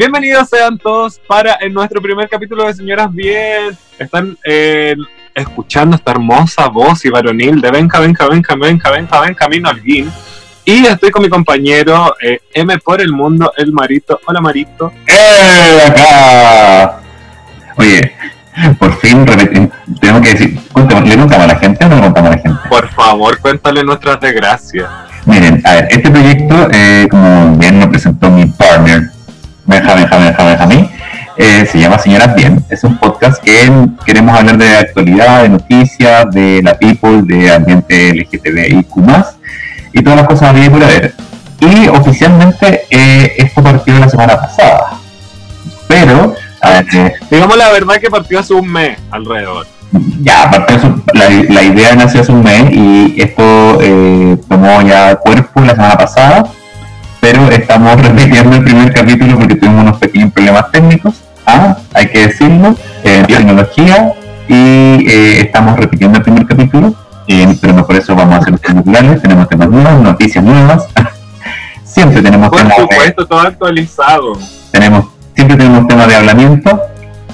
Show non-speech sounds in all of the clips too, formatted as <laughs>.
Bienvenidos sean todos para en nuestro primer capítulo de Señoras Bien. Están eh, escuchando esta hermosa voz y varonil de Benja, Benja, Benja, Benja, Benja, Benja, Camino Alguín. Y estoy con mi compañero eh, M por el mundo, el Marito. Hola Marito. ¡Eh! Acá. Oye, por fin tengo que decir, ¿le contamos a la gente o no le contamos a la gente? Por favor, cuéntale nuestras desgracias. Miren, a ver, este proyecto, eh, como bien lo presentó mi partner, Benja, Benja, Benja, Benjamín, eh, se llama Señoras Bien. Es un podcast que queremos hablar de actualidad, de noticias, de la people, de ambiente LGTBIQ+, y todas las cosas de por haber. Y oficialmente eh, esto partió la semana pasada. Pero, a ver, eh, Digamos la verdad que partió hace un mes alrededor. ya, eso, la, la idea nació hace un mes y esto eh, tomó ya cuerpo la semana pasada, pero estamos repitiendo el primer capítulo porque tuvimos unos pequeños problemas técnicos, ah, hay que decirlo, eh, tecnología, y eh, estamos repitiendo el primer capítulo, eh, pero no por eso vamos a hacer los temas tenemos temas nuevos, noticias nuevas, <laughs> siempre tenemos Por temas supuesto, todo actualizado. tenemos, siempre tenemos temas de hablamiento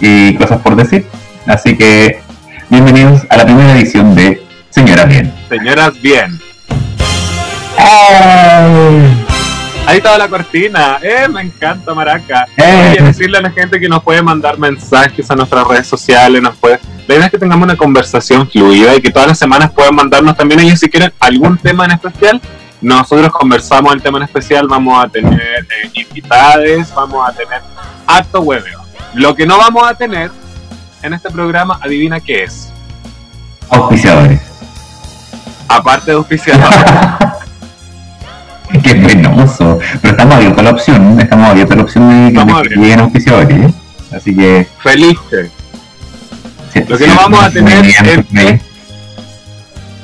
y cosas por decir. Así que bienvenidos a la primera edición de Señora Bien. Señoras Bien. Ahí estaba la cortina. Eh, me encanta Maraca. Eh. Oye, decirle a la gente que nos puede mandar mensajes a nuestras redes sociales, nos puede. La idea es que tengamos una conversación fluida y que todas las semanas puedan mandarnos también ellos si quieren algún tema en especial. Nosotros conversamos el tema en especial, vamos a tener eh, invitades, vamos a tener harto hueveo. Lo que no vamos a tener en este programa, adivina qué es. Auspiciadores. Aparte de auspiciadores. <laughs> <laughs> Qué penoso. Pero estamos abiertos a la opción. Estamos abiertos a la opción de de que lleguen auspiciadores. ¿eh? Así que. Felices. si- Lo que no vamos a tener si- es- si-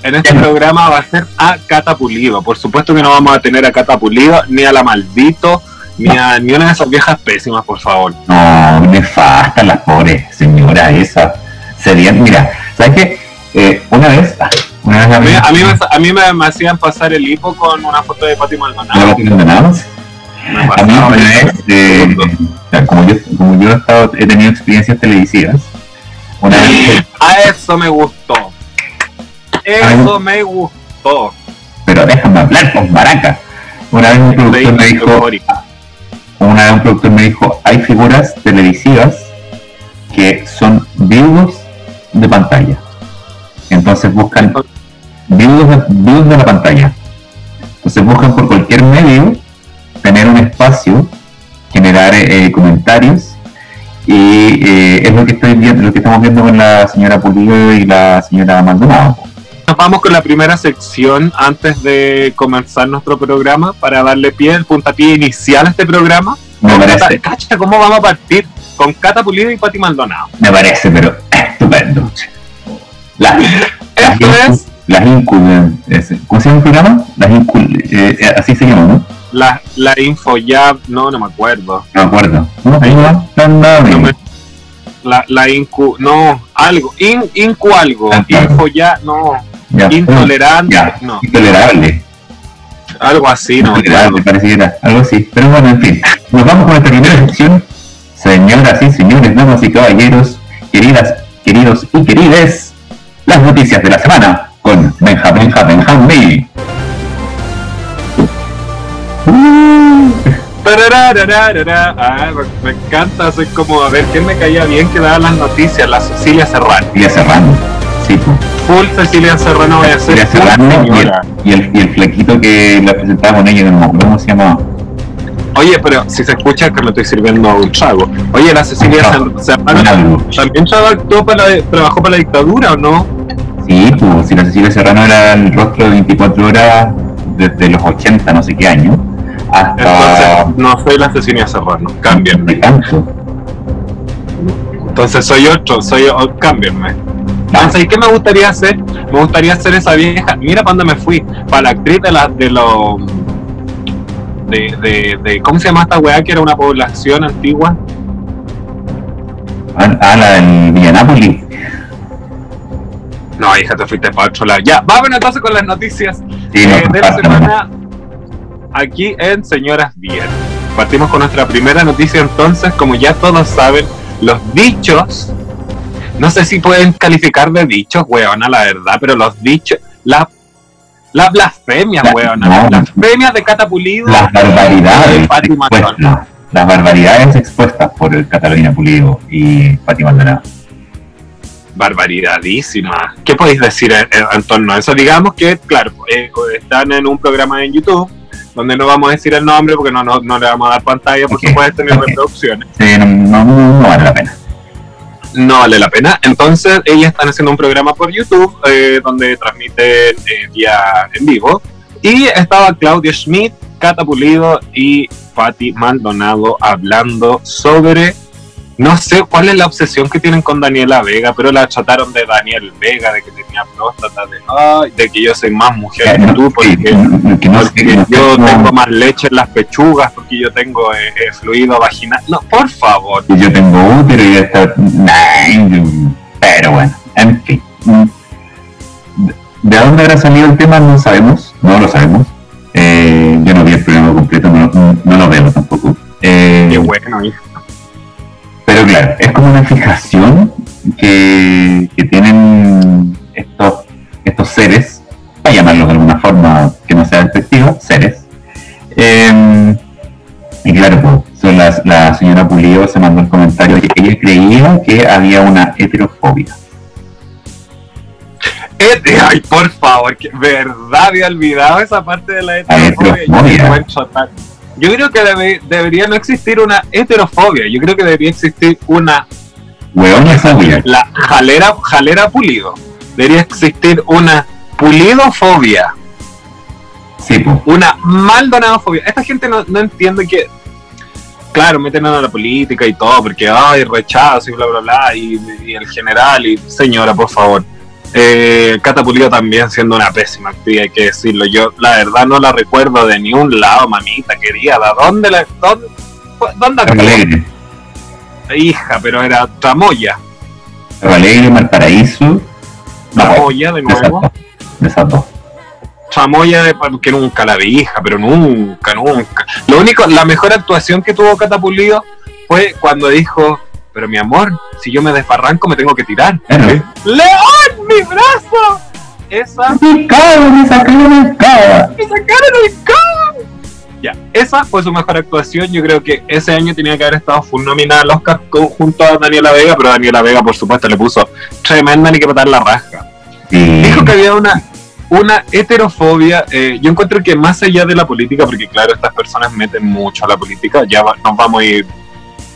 En este programa va a ser a Cata Pulido. Por supuesto que no vamos a tener a Cata Pulido, ni a la Maldito, ni a ni una de esas viejas pésimas, por favor. No, nefastas las pobres señoras esas. Serían, mira, ¿sabes qué? Eh, una vez, ah, una vez A mí, la a mí, me, a mí me, me hacían pasar el hipo con una foto de Pati ¿No Maldonado. A mí una vez, eh, como yo, como yo he, estado- he tenido experiencias televisivas, una vez, A eso me gustó. Eso me gustó. pero déjame hablar con Baraca. Una vez un productor me dijo, una vez un productor me dijo, hay figuras televisivas que son viudos de pantalla. Entonces buscan de, viudos de la pantalla. Entonces buscan por cualquier medio tener un espacio, generar eh, comentarios y eh, es lo que estoy viendo, lo que estamos viendo con la señora Pulido y la señora Maldonado. Nos vamos con la primera sección antes de comenzar nuestro programa para darle pie, el puntapié inicial a este programa. Me parece, Cacha, ¿cómo vamos a partir? Con Cata Pulido y Pati Maldonado. me parece, pero estupendo. La- las, incu- es las incu- es- ¿cómo se llama el programa? Las eh, eh, así se llama, ¿no? la, la info ya, no, no me acuerdo. No me acuerdo. ¿No? Ahí No me- la, la incu, no, algo, in, incu algo, Ah, info ya, no, Ya, intolerante, ya, no, intolerable. algo así, no Intolerable, parece que era algo así. Pero bueno, en fin. Nos vamos con esta primera sección. Señoras y señores, damas y caballeros, queridas, queridos y querides, las noticias de la semana con Benja, Benja, Benjamín. Tararararara. Ah, me, encanta, soy como, a ver, ¿quién me caía bien que daba las noticias? La Cecilia Serrano. Cecilia Serrano. Sí. Full Cecilia Serrano voy a ser Cecilia Serrano y el, y, el, y el flequito que la presentaba con ella, no me acuerdo cómo se llamaba. Oye, pero si se escucha es que me estoy sirviendo un trago. Oye, la Cecilia Ser- Serrano también trabajó para, la, trabajó para la dictadura, ¿o no? Sí, pues si la Cecilia Serrano era el rostro de 24 horas desde los 80, no sé qué año, hasta Entonces, no soy la Cecilia Serrano, cámbienme. tanto. Entonces soy otro, soy o- cámbienme. Entonces, ¿y qué me gustaría hacer? Me gustaría hacer esa vieja. Mira para dónde me fui. Para la actriz de la de los de, de, de ¿cómo se llama esta weá que era una población antigua? Ah, ah, la del Villanápolis. No, hija, te fuiste para otro lado. Ya, vámonos entonces con las noticias Sí, eh, no, de la semana aquí en Señoras Bien. Partimos con nuestra primera noticia entonces, como ya todos saben, los dichos, no sé si pueden calificar de dichos, weona, la verdad, pero los dichos, la, la blasfemia, La- weona, no. las blasfemias de Catapulido. Las barbaridades expuestas, las barbaridades expuestas por el Catalina Pulido y Pati Maldonado. barbaridadísima. ¿Qué podéis decir en, en- en torno a eso? Digamos que, claro, eh, están en un programa en YouTube donde no vamos a decir el nombre porque no, no, no le vamos a dar pantalla, por Ok, supuesto, ni reproducciones. Sí, no, no- no vale la pena. No vale la pena. Entonces, ellas están haciendo un programa por YouTube eh, donde transmiten eh, vía en vivo. Y estaba Claudia Schmidt, Cata Pulido y Patti Maldonado hablando sobre. No sé cuál es la obsesión que tienen con Daniela Vega, pero la trataron de Daniel Vega, de que tenía próstata, de, ay, de que yo soy más mujer Eh, que tú, porque, no- que no sé- porque yo tengo más leche en las pechugas, porque yo tengo eh, eh, fluido vaginal. No, por favor. y yo tengo útero y está. Pero bueno, en fin. ¿De- ¿De dónde habrá salido el tema? No sabemos, no lo sabemos. Eh, yo no vi el programa completo, no, no- lo veo tampoco. Eh, Qué bueno, hija. Pero claro, es como una fijación que, que tienen estos, estos seres, para llamarlos de alguna forma que no sea despectiva, seres. Eh, y claro, pues, la, la señora Pulido se mandó el comentario que ella creía que había una heterofobia. Ete- Ay, por favor, que verdad había olvidado esa parte de la heterofobia. Yo, heterofobia. me encuentro tan- Yo creo que debe- debería no existir una heterofobia. Yo creo que debería existir una Hueona fobia. la jalera, jalera pulido. Debería existir una pulidofobia, Sí, pues. una maldonadofobia. Esta gente no, no entiende que, claro, meten a la política y todo, porque ay, rechazo y bla, bla, bla, y, y el general, y señora, por favor. Eh, Cata Pulido también siendo una pésima actriz, hay que decirlo. Yo, la verdad, no la recuerdo de ni un lado, mamita querida. ¿Dónde la.? ¿Dónde, dónde? Alegre. Hija, pero era Tramoya. Alegre, Valparaíso. Tramoya, de nuevo. Chamoya de que nunca la vi, hija, pero nunca, nunca. Lo único, la mejor actuación que tuvo Catapulido fue cuando dijo, pero mi amor, si yo me desbarranco me tengo que tirar. ¡León, mi brazo! Esa, ¡Me cago, me sacaron el cago! me sacaron el codo. Ya, esa fue su mejor actuación. Yo creo que ese año tenía que haber estado full nominada al Oscar junto a Daniela Vega, pero Daniela Vega, por supuesto, le puso tremenda ni que petar la raja. Sí. dijo que había una una heterofobia eh, yo encuentro que más allá de la política porque claro estas personas meten mucho a la política ya va- nos vamos a ir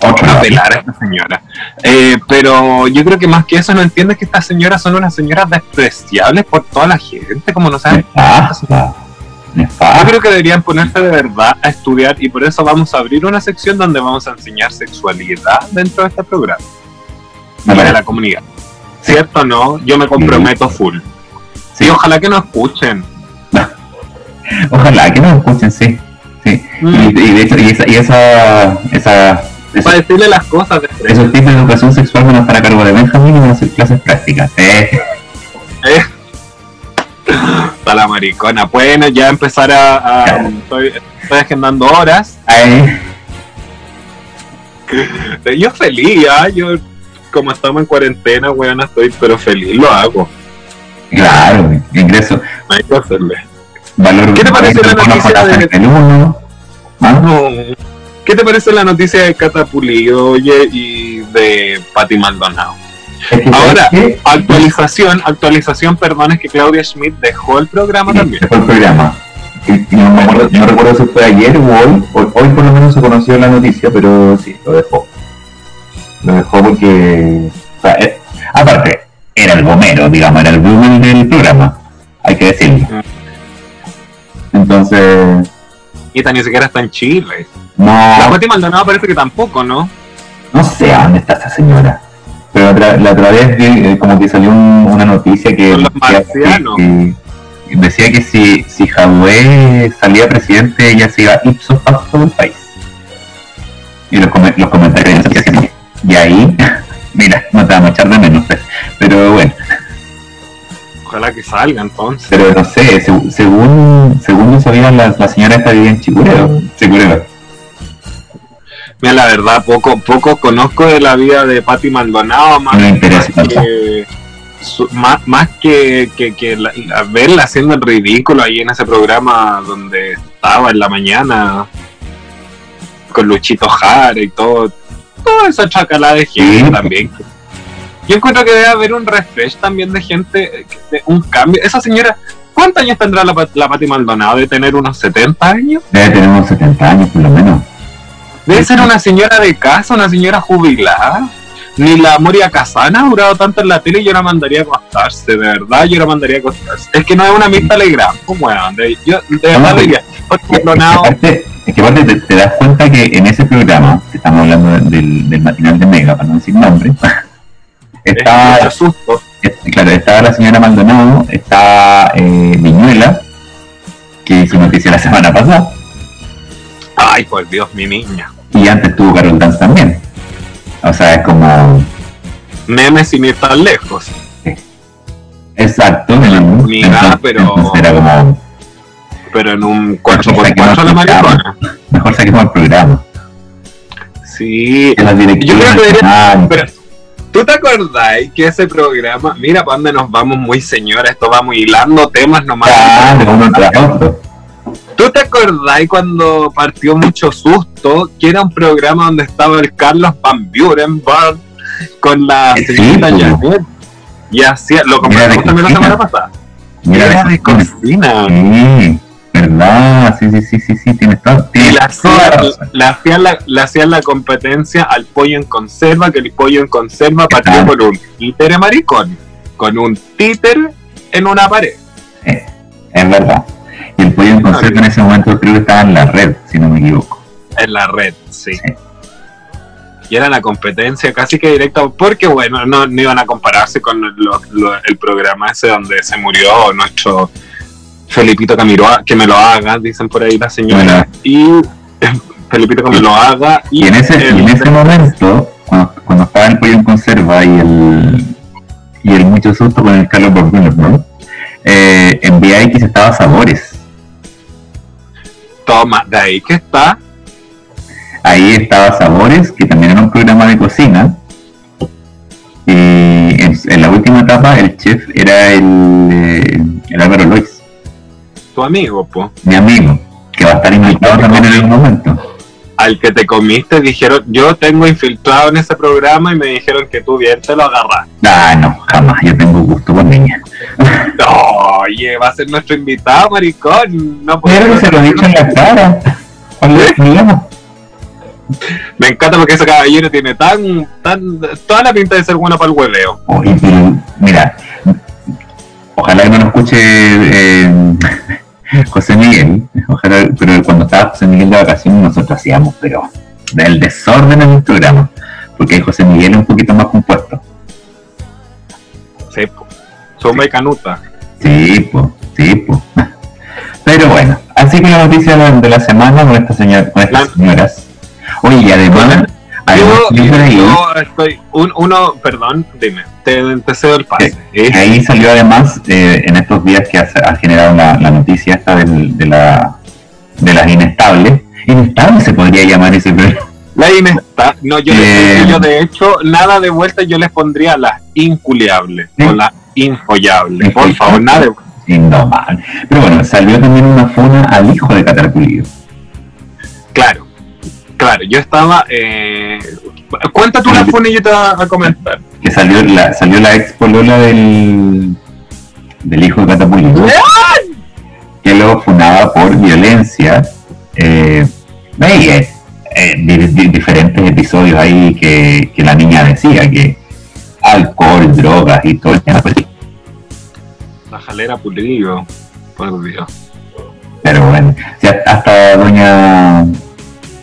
Otro a lado. pelar a esta señora Eh, pero yo creo que más que eso no entiendes que estas señoras son unas señoras despreciables por toda la gente como no saben Nefasta. yo creo que deberían ponerse de verdad a estudiar y por eso vamos a abrir una sección donde vamos a enseñar sexualidad dentro de este programa parece. la comunidad ¿cierto o no? yo me comprometo full Sí. ojalá que nos escuchen <laughs> Ojalá que nos escuchen, sí. sí. Mm. Y, y de hecho, y esa, y esa, esa <laughs> para decirle las cosas de esos tipos de educación sexual van a estar a cargo de Benjamín y van a hacer clases prácticas. Eh, Eh. Está la maricona. Bueno, ya empezar a. a- Claro. estoy, estoy agendando horas. ay, <laughs> Yo feliz, ¿ah? Yo, como estamos en cuarentena, weón, estoy pero feliz, lo hago. claro, ingreso. Hay que hacerle. Valor ¿Qué te pareció la noticia de- uno. ¿Ah? No. ¿Qué te parece la noticia de Catapulido, oye, y de Pati Maldonado? Es Ahora. Actualización, actualización, perdón, es que Claudia Schmidt dejó el programa Sí, también. dejó el programa. No, me acuerdo, no recuerdo si fue ayer o hoy. Hoy, hoy por lo menos se conoció la noticia, pero sí, lo dejó. Lo dejó porque. o sea, eh, aparte, era el gomero, digamos, era el Google del programa. Hay que decirlo. Entonces. Y ni siquiera está en Chile. La No, Pati Maldonado parece que tampoco, ¿no? no sé a dónde está esa señora. Pero otra- la otra vez eh, como que salió un- una noticia que que, que decía que si, si Jadwe salía presidente, ella se iba ipso facto del país. Y los, come- los comentarios que sí. Y ahí, <laughs> mira, no te vamos a echar de menos, pues. pero bueno, Ojalá que salga entonces. pero no sé, seg- según según yo sabía, la, la señora esta vivía en Chicureo, Chicureo. Mira, la verdad, poco, poco conozco de la vida de Patti Maldonado, más, No me interesa más que, su- más, más que, que, que la- la- verla haciendo el ridículo ahí en ese programa donde estaba en la mañana con Luchito Jara y todo, toda esa chacalada de gente Sí. también. Yo encuentro que debe haber un refresh también de gente, de un cambio. Esa señora, ¿cuántos años tendrá la, la Patti Maldonado? ¿De tener unos 70 años? Debe tener unos 70 años por lo menos. Debe ser una señora de casa, una señora jubilada. Ni la Moria Casana ha durado tanto en la tele y yo la mandaría a acostarse, de verdad, yo la mandaría a acostarse. Es que no es una Mirta Legrand, pues weón, de, yo de verdad No, diría, Es que aparte, es que aparte te, te das cuenta que en ese programa, que estamos hablando del, del matinal de Mega, para no decir nombre, <laughs> es estaba, mucho susto. es- claro, estaba la señora Maldonado, está eh, Viñuela, que hizo noticia la semana pasada, Ay, por Dios, mi niña. Y antes tuvo Carol Dance también. O sea, es como, Memes sin ir tan lejos. exacto, en Mira, entonces- pero- era como, Pero en un Mejor 4x4 la maricona. mejor saquemos el programa. Sí. Que la Yo creo que debería- Pero, ¿tú te acordáis que ese programa, mira dónde nos vamos muy señora, esto vamos hilando temas nomás. claro, uno tras otro. ¿Tú te acordáis cuando partió Mucho Susto, que era un programa donde estaba el Carlos Van Burenberg con la Sí, señorita pues. Janet? Y hacía, lo conversamos también la semana pasada. Mira, Era de cocina. Sí, verdad, sí, sí, sí, sí, sí, tienes todo. Y tienes toda la hacían, le hacían la, le hacían la competencia al pollo en conserva, que el pollo en conserva partió Claro. con un títere maricón, con un títere en una pared. Es verdad. Y el pollo en conserva en ese momento creo que estaba en la red, si no me equivoco. En la red, sí. Sí. Y era la competencia casi que directa, porque bueno, no, no iban a compararse con lo- lo- el programa ese donde se murió nuestro Felipito Camiroa, que me lo haga, dicen por ahí la señora. Y <laughs> Felipito que me lo haga. Y en ese, y en ese momento, cuando, cuando estaba el pollo en conserva y el, y el mucho susto con el Carlos Borgunes, ¿no? Eh, en VX estaba Sabores. Toma, de ahí que está. Ahí estaba Sabores, que también era un programa de cocina. Y en, en la última etapa el chef era el, eh, el Álvaro Lois, Tu amigo, po. mi amigo, que va a estar invitado también en algún momento. Al que te comiste, dijeron, yo tengo infiltrado en ese programa y me dijeron que tú bien te lo agarras. Ah, no, jamás, yo tengo gusto por niña. <laughs> Oye, va a ser nuestro invitado, maricón. No puedo Pero que se lo he dicho en la cara. ¿Cuál es el problema? Me encanta porque ese caballero tiene tan, tan, toda la pinta de ser bueno para el hueveo. Oye, pero, mira, ojalá que no nos escuche eh, <laughs> José Miguel, ojalá, pero cuando estaba José Miguel de vacaciones nosotros hacíamos, pero del desorden en el programa, porque José Miguel es un poquito más compuesto. Sí, Zumba y canuta. Sí, pues, sí, pues. Pero bueno, así que la noticia de la, semana con, esta señora, con estas señoras. Oye, y además, además Yo, yo estoy, un, uno, perdón, dime, te, te cedo el pase. que ¿eh? ahí salió además eh, en estos días que ha, ha generado la, la noticia esta del- de, la, de las inestables. Inestable se podría llamar ese programa. La inesta, no, yo, Eh. yo de hecho, nada de vuelta, yo les pondría las inculiables Sí. o las infollables. Por Infollables. favor, nada de Indomable. Pero bueno, salió también una funa al hijo de Catarpulido. Claro, claro, yo estaba. Eh, cuenta tú la funa y yo te voy a comentar. Que salió la, salió la ex polola del, del hijo de Catarpulido. que lo funaba por violencia. Eh, y, eh, eh, di- di- diferentes episodios ahí que, que la niña decía que alcohol, drogas y todo el pues, La jalera pulido, por Dios. Pero bueno, si hasta- doña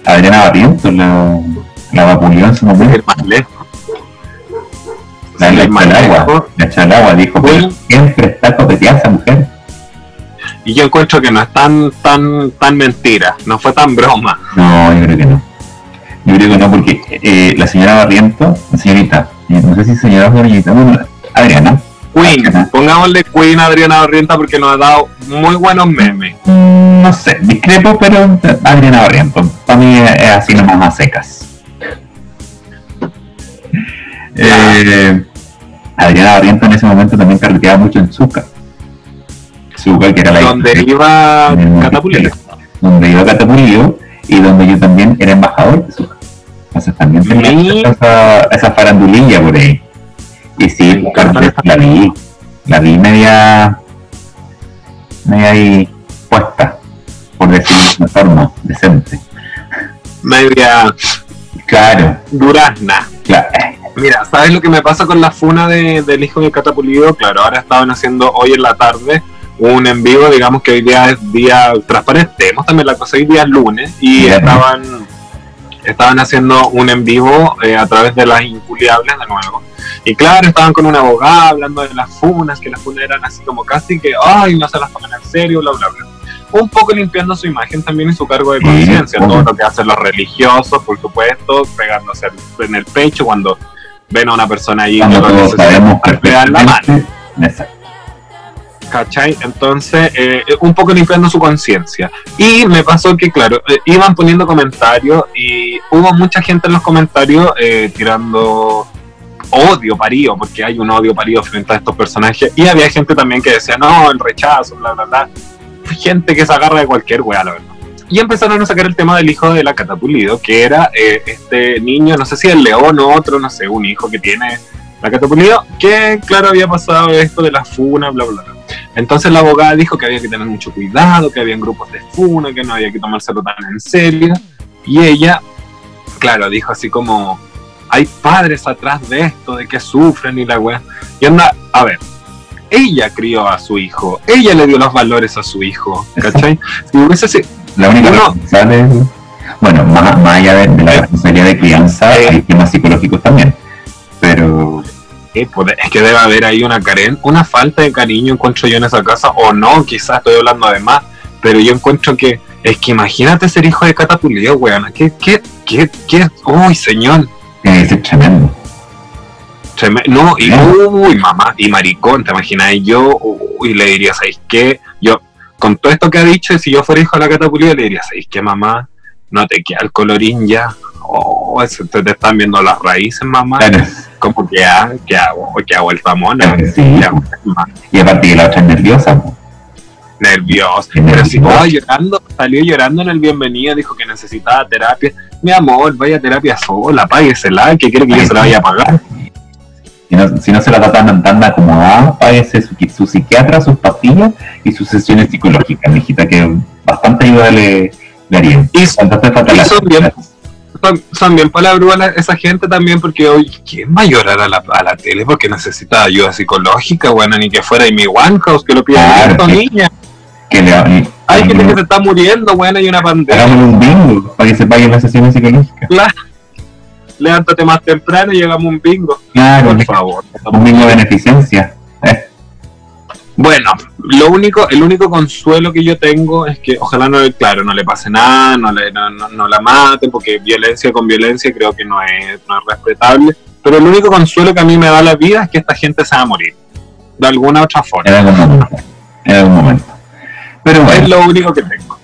Adriana Barrientos la, la vapuleó en su momento. Ir más lejos. La, la lejos. la Chalagua dijo, Sí. siempre está copeteada esa mujer. Y yo encuentro que no es tan, tan, tan mentira, no fue tan broma. No, yo creo que no. Yo creo que no, porque eh, la señora Barrientos, señorita, eh, no sé si señora o señorita, bueno, Adriana, Queen, <laughs> pongámosle Queen a Adriana Barrienta porque nos ha dado muy buenos memes. No sé, discrepo, pero Adriana Barrienta, para mí es así nomás a secas. Eh, Adriana Barrienta en ese momento también carreteaba mucho en Zucca. Zucca, que era la Donde iba Catapulido. Donde iba Catapulido y donde yo también era embajador de Zucca. Entonces también tenía esa, esa farandulilla por ahí. Y sí, la vi, la vi media, media ahí puesta, por decirlo de una forma decente. Media. Claro. Durazna. Claro. Mira, ¿sabes lo que me pasa con la funa de, del hijo de Catapulido? Claro, ahora estaban haciendo hoy en la tarde un en vivo, digamos que hoy día es día transparente, también la cosa, hoy día es lunes, y estaban estaban haciendo un en vivo eh, a través de las inculiables de nuevo. Y claro, estaban con una abogada hablando de las funas, que las funas eran así como casi que, ay, no se las toman en serio, bla, bla, bla. Un poco limpiando su imagen también y su cargo de conciencia, todo lo que hacen los religiosos, por supuesto, pegándose en el pecho cuando ven a una persona ahí que le dan la mano. ¿cachai? Entonces, eh, un poco limpiando su conciencia. Y me pasó que, claro, eh, iban poniendo comentarios y hubo mucha gente en los comentarios eh, tirando odio parido, porque hay un odio parido frente a estos personajes. Y había gente también que decía, no, el rechazo, bla, bla, bla. Gente que se agarra de cualquier weá, la verdad. Y empezaron a sacar el tema del hijo de la Catapulido, que era este niño, no sé si el león o otro, no sé, un hijo que tiene la Catapulido, que claro había pasado esto de la funa, bla, bla, bla. Entonces la abogada dijo que había que tener mucho cuidado, que habían grupos de funa, que no había que tomárselo tan en serio. Y ella, claro, dijo así como, hay padres atrás de esto, de que sufren y la weá. Y anda, a ver, ella crió a su hijo, ella le dio los valores a su hijo, ¿cachai? <laughs> Si hubiese La única responsable bueno, más, allá de, la responsabilidad de crianza, hay temas psicológicos también. Pero pues, es que debe haber ahí una caren una falta de cariño encuentro yo en esa casa, o no, quizás estoy hablando de más, pero yo encuentro que, es que imagínate ser hijo de Catapulido, weón, ¿qué, qué, qué, qué, uy, señor. Es tremendo. no, y uy, mamá, y maricón, te imaginas, y yo, uy, le diría, ¿sabes qué? Yo, con todo esto que ha dicho, si yo fuera hijo de la Catapulido, le diría, ¿sabes qué, mamá? No te queda el colorín ya, oh, te, te están viendo las raíces, mamá como que ha, que ha, que ha vuelto a mona. y a partir de la otra nerviosa. Nerviosa. Pero si estaba llorando, salió llorando en el bienvenido, dijo que necesitaba terapia. Mi amor, vaya a terapia sola, páguesela, que quiere que yo se la vaya a pagar. Si no, si no se la está tan, tan acomodada, páguese su, su, psiquiatra, sus pastillas y sus sesiones psicológicas, mijita, que bastante ayuda le, le haría. Y, y son bien, son, bien palabras esa gente también, porque hoy, ¿quién va a llorar a la, a la tele porque necesita ayuda psicológica? Bueno, ni que fuera y mi One House, que lo pida claro, niña. Que le, Hay gente que se está muriendo, bueno, hay una pandemia. Hagamos un bingo para que se paguen las sesiones psicológicas. Claro. Levántate más temprano y llegamos un bingo. Claro, por favor. Un bingo de beneficencia. Bueno, lo único, el único consuelo que yo tengo es que ojalá no, claro, no le pase nada, no, le, no, no, la maten, porque violencia con violencia creo que no es, no es respetable. Pero el único consuelo que a mí me da la vida es que esta gente se va a morir. De alguna otra forma. En algún momento. En algún momento. Pero es lo único que tengo.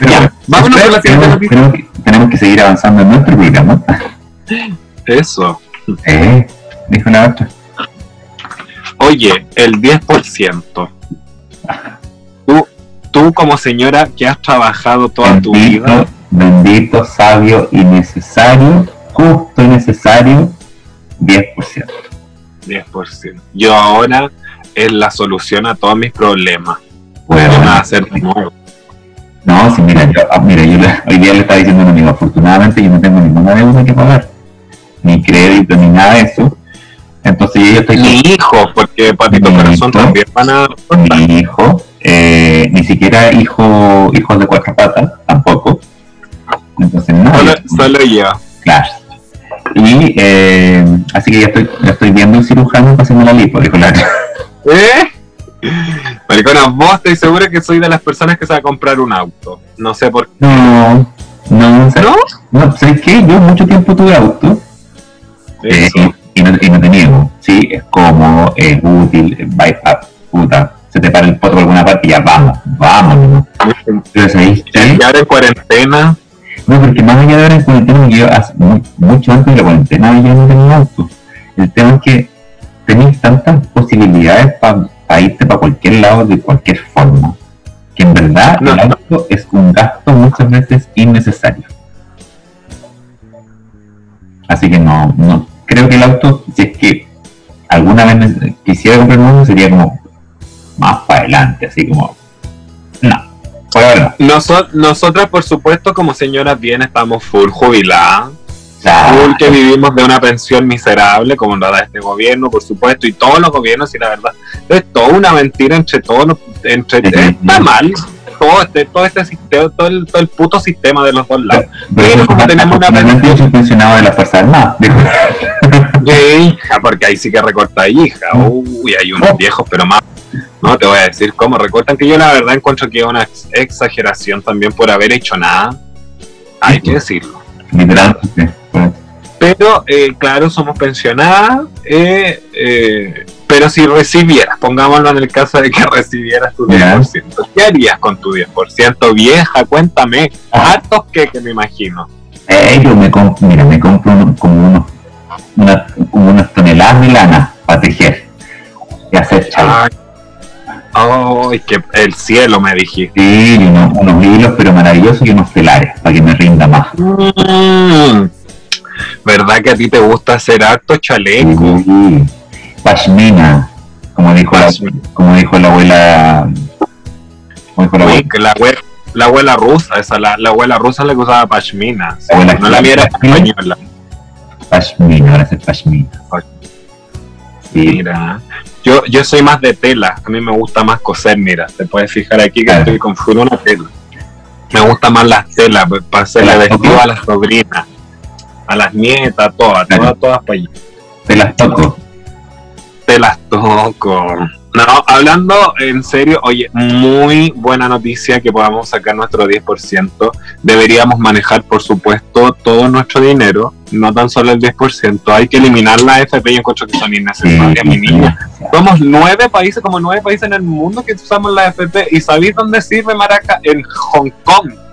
ya, vámonos con la siguiente noticia. Tenemos que seguir avanzando en nuestro programa. Eso. Eh, dijo la otra. Oye, el 10%. Tú, tú como señora que has trabajado toda tu vida. Bendito, sabio y necesario, justo y necesario, 10%. 10%. Yo ahora es la solución a todos mis problemas. A hacer de nuevo. No, sí, mira, yo, ah, mira, yo hoy día le estaba diciendo a un amigo, afortunadamente yo no tengo ninguna deuda que pagar, ni crédito, ni nada de eso, entonces yo estoy... Mi hijo, porque Patito Corazón también van a... Mi hijo, eh, ni siquiera hijo, hijos de cuatro patas, tampoco. Entonces no. Solo, solo yo. Claro. Y eh, así que ya estoy, ya estoy viendo un cirujano para hacerme la lipo, dijo la... ¿Eh? Maricona, vos estoy seguro que soy de las personas que se va a comprar un auto. No sé por qué. No, no, ¿No? no ¿sabes qué? Yo mucho tiempo tuve auto. Eh, y no, y no te niego, sí, es cómodo, es útil, va puta, se te para el poto por alguna parte y ya vamos, vamos. Pero ¿sí? Y ahora en cuarentena. No, porque más allá de ahora en cuarentena, yo hace mucho antes de la cuarentena yo no tenía auto. El tema es que tenéis tantas posibilidades para irte para cualquier lado de cualquier forma, que en verdad el auto es un gasto muchas veces innecesario. Así que no, no creo que el auto, si es que alguna vez quisiera comprar uno, sería como más para adelante, así como, no. nosotras, por supuesto, como señoras bien, estamos full jubiladas. Que vivimos de una pensión miserable, como la da este gobierno, por supuesto, y todos los gobiernos, y la verdad, es toda una mentira entre todos los. Entre, está mal, todo este, todo este sistema, todo el, todo el puto sistema de los dos lados. Pero, como tenemos una pensionado de la Fuerza Armada. <laughs> hija, porque ahí sí que recorta hija. Uy, hay unos oh. viejos, pero más. No te voy a decir cómo recortan, que yo la verdad encuentro que es una exageración también por haber hecho nada. Hay que decirlo. Pero, eh, claro, somos pensionadas, eh, eh, pero si recibieras, pongámoslo en el caso de que <laughs> recibieras tu 10%, ¿qué harías con tu 10%? Vieja, cuéntame, hartos que, que me imagino. Eh, yo me compro, mira, me compro como, unos, una, como unas toneladas de lana para tejer y hacer chavos. Ay, que el cielo me dijiste. Sí, unos, unos hilos pero maravillosos y unos telares para que me rinda más. Mm, ¿Verdad que a ti te gusta hacer harto chaleco? Sí, pashmina, como dijo, la, como dijo la abuela. Como dijo la, abuela. La, abuela, rusa, esa, la, abuela rusa le usaba pashmina. no la viera española. Pashmina, ahora es pashmina. Mira, yo, yo soy más de tela, a mí me gusta más coser, mira, te puedes fijar aquí que estoy con una tela. Me gusta más las telas, pues, para hacerle vestido a las sobrinas, a las nietas, todas, todas, todas para allá. Te las toco te las toco. No, hablando en serio, oye, muy buena noticia que podamos sacar nuestro 10%. Deberíamos manejar, por supuesto, todo nuestro dinero, no tan solo el 10%. Hay que eliminar la FP y encuentro que son innecesarias, mi niña. Somos nueve países, como nueve países en el mundo que usamos la FP. ¿Y sabéis dónde sirve Maraca? En Hong Kong.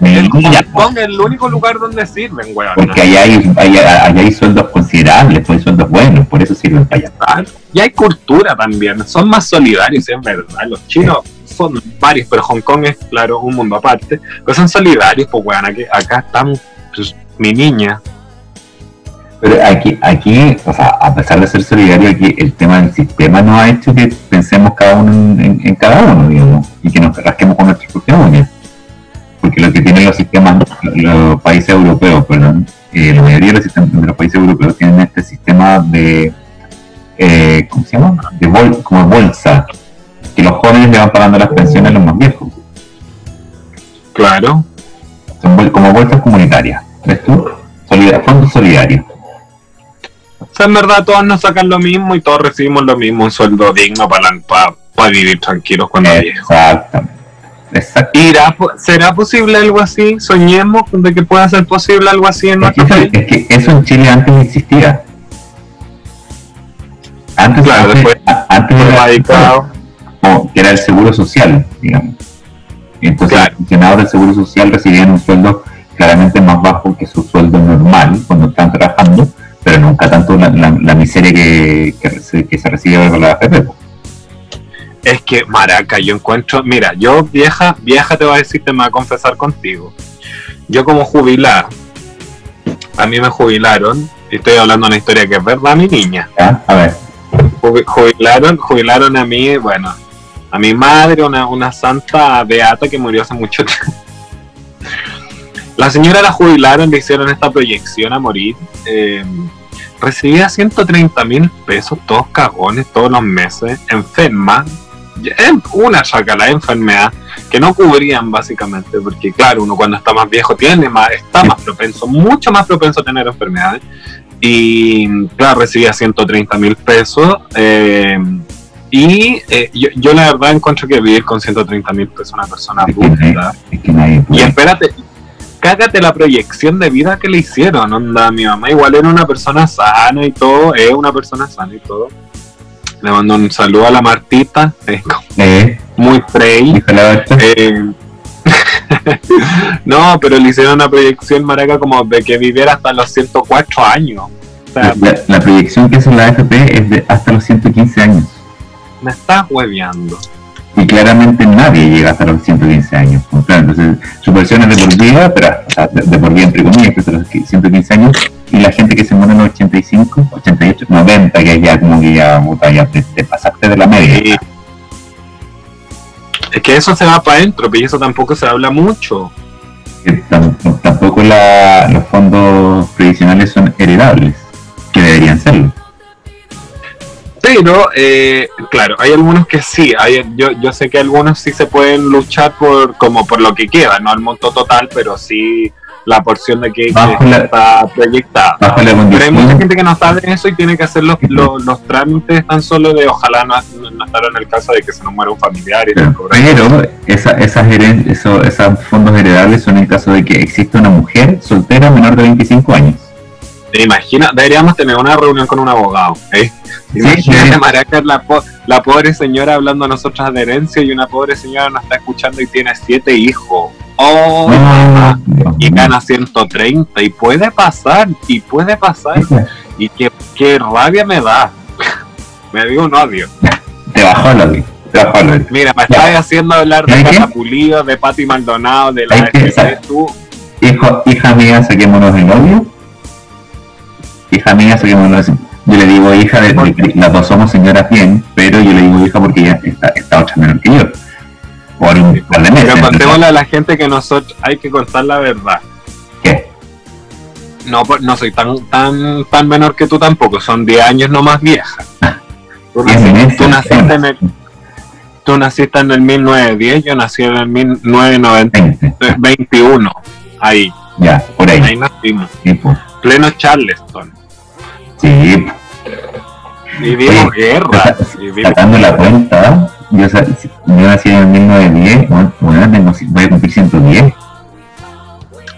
El Japón es el único lugar donde sirven, weón. Porque allá hay, allá, hay sueldos considerables, pues, hay sueldos buenos, por eso sirven para allá. Y hay cultura también, son más solidarios, es verdad. Los chinos son varios, pero Hong Kong es, claro, un mundo aparte. Pero son solidarios, pues, weón, aquí, acá están pues, mi niña. Pero aquí, aquí, o sea, a pesar de ser solidario, aquí el tema del sistema no ha hecho que pensemos cada uno en, cada uno, digamos, y que nos rasquemos con nuestras propias uñas porque lo que tienen los sistemas, los países europeos, perdón, eh, la mayoría de los, países europeos tienen este sistema de, eh, ¿cómo se llama? De como bolsa, que los jóvenes le van pagando las pensiones a los más viejos. Claro. Son como bolsas comunitarias, ¿ves tú? fondos solidarios. O sea, en verdad todos nos sacan lo mismo y todos recibimos lo mismo, un sueldo digno para, para, vivir tranquilos cuando Exactamente. ¿Irá, ¿Será posible algo así? Soñemos de que pueda ser posible algo así en nuestro país. Es que eso en Chile antes no existía. Antes, claro, antes, antes era, que era el seguro social, digamos. Entonces los funcionarios del seguro social recibían un sueldo claramente más bajo que su sueldo normal cuando están trabajando, pero nunca tanto la, miseria que, que, que, se recibe con la AFP es que Maraca, yo encuentro, mira, yo vieja, vieja te voy a decir, te me voy a confesar contigo. Yo como jubilada, a mí me jubilaron, y estoy hablando de una historia que es verdad, mi niña. A ver. Jubilaron, jubilaron a mí, bueno, a mi madre, una, una santa beata que murió hace mucho tiempo. La señora la jubilaron, le hicieron esta proyección a morir. Eh, recibía 130 mil pesos, todos cagones, todos los meses, enferma, una saca la enfermedad que no cubrían básicamente, porque claro, uno cuando está más viejo tiene más, está más propenso, mucho más propenso a tener enfermedades. Y claro, recibía 130 mil pesos. Eh, y eh, yo, la verdad encuentro que vivir con 130 mil pesos una persona adulta. y espérate, cágate la proyección de vida que le hicieron, onda, mi mamá igual era una persona sana y todo, es una persona sana y todo. Le mando un saludo a la Martita, como Eh, muy Berta. Eh, <laughs> no, pero le hicieron una proyección maraca como de que viviera hasta los 104 años. O sea, La, la proyección que hace la AFP es de hasta los 115 años. me estás hueveando. Y claramente nadie llega hasta los 115 años. entonces, su versión es de por vida, pero de por vida entre comillas, que hasta los 115 años. Y la gente que se muere en los 85, 88, 90, que ya como que ya, puta, ya te, te pasaste de la media. Sí. Es que eso se va para adentro, pero eso tampoco se habla mucho. Tampoco la- los fondos previsionales son heredables, que deberían serlo. Pero, eh, claro, hay algunos que sí. Hay, yo, yo sé que algunos sí se pueden luchar por como por lo que queda, no el monto total, pero sí la porción de que, que Bajo la- está proyectada. Pero hay mucha gente que no sabe eso y tiene que hacer los, los, los trámites tan solo de ojalá no, no, estar en el caso de que se nos muera un familiar y Pero, esa, esas heren- eso- esos fondos heredables son en caso de que exista una mujer soltera menor de 25 años. ¿Te imaginas? Deberíamos tener una reunión con un abogado. ¿eh? Imagínate, sí. Maraca, la, po- la pobre señora hablando a nosotras de herencia y una pobre señora nos está escuchando y tiene siete hijos. ¡Oh! Ah, y gana 130 y puede pasar, y puede pasar. Y qué, qué rabia me da. <laughs> me dio un odio. Te bajó el odio. Mira, me estás haciendo hablar de Pulido, de Pati Maldonado, de la tú. Hijo, hija mía, saquémonos el odio. Hija mía, saquémonos el Yo le digo hija, de, las dos somos señoras bien, pero yo le digo hija porque ella está, está otra menor que yo. Por un par de meses. Pero contémosle a la gente que nosotros hay que contar la verdad. ¿Qué? No, pues, no soy tan tan tan menor que tú tampoco, son 10 años no más vieja. <laughs> Tú naciste, tú naciste ¿qué en el, tú naciste en el 1910, yo nací en el 1990, 20. 21. Ahí, Ya, por ahí. ahí nacimos. Sí, pues. Pleno Charleston. Sí, Vivimos Oye, guerra. saca- <laughs> Vivimos sacando la cuenta, yo, yo nací en 1910, bueno, tengo, voy a cumplir 110,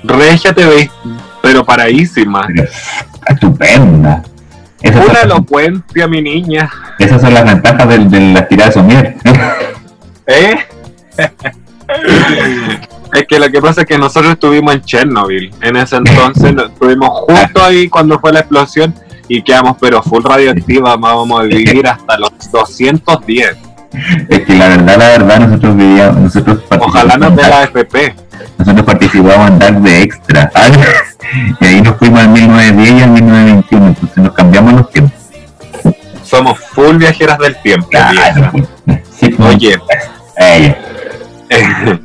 Regia veis, pero paraísima. pero estupenda. Esas Una elocuencia, mi niña. esas son las ventajas del- de, la tirada de somier. ¿Eh? <laughs> <laughs> es que lo que pasa es que nosotros estuvimos en Chernobyl. En ese entonces estuvimos justo ahí cuando fue la explosión y quedamos pero full radioactiva. Vamos a vivir hasta los 210. es que la verdad, la verdad, nosotros vivíamos, nosotros Ojalá nos dé participamos, la FP. nosotros participábamos en Dark de Extra. <laughs> y ahí nos fuimos al 1910 y al 1921, entonces nos cambiamos los tiempos. Somos full viajeras del tiempo. Claro, pues. Sí, pues. Oye, Eh. <laughs>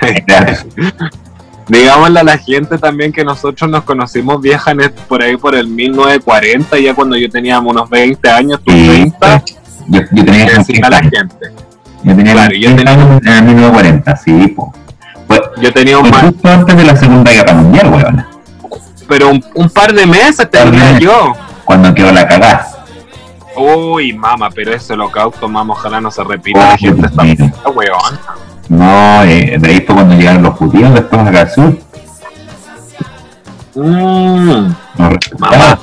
<laughs> Digámosle a la gente también que nosotros nos conocimos vieja el- por ahí por el 1940, ya cuando yo tenía unos 20 años, tú Sí, 30, Yo, yo tenía que decir a la 30 gente. Yo tenía Claro, yo 30 tenía- en el 1940, sí, po. Fue, Yo tenía un par, justo antes de la Segunda Guerra Mundial, weón. pero un, un par de meses tenía yo. Cuando quedó la cagada. Uy, mama, pero ese holocausto, mama, ojalá no se repita. Oh, la gente está weón. No, eh, de ahí fue cuando llegaron los judíos después acá al sur. Mm, mamá,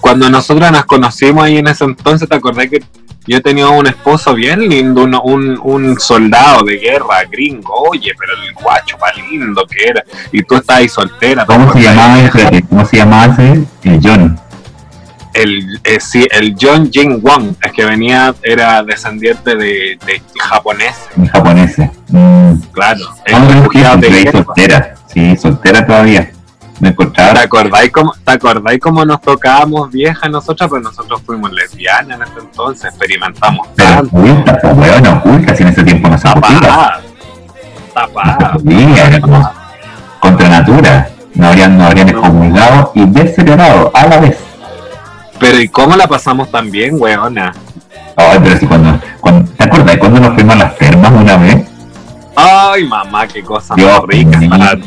cuando nosotros nos conocimos ahí en ese entonces, ¿te acordás que yo tenía un esposo bien lindo, un, un, un soldado de guerra gringo? Oye, pero el guacho más lindo que era. Y tú estás ahí soltera. ¿te ¿Cómo se llamaba ese? ¿Cómo se llamaba ese? El John. El, eh, sí, el John Jin Wang, es que venía, era descendiente de, de japonés, En japonés. Mm. claro. Refugiado de sí, guerra. soltera. Sí, soltera todavía. Me ¿Te encontraba. acordáis cómo, ¿Te acordáis cómo nos tocábamos viejas nosotras? Pues nosotros fuimos lesbianas en ese entonces, experimentamos Pero tanto. pues oculta, si en ese tiempo no se podía. Tapada. Tapada. Sí, era como contra natura. No habrían, no habrían excomulgado y descelerado a la vez. Pero ¿y cómo la pasamos tan bien, weona? Ay, pero si cuando, cuando ¿te acuerdas cuando nos fuimos a las termas una vez? Ay, mamá, qué cosa Dios más rica.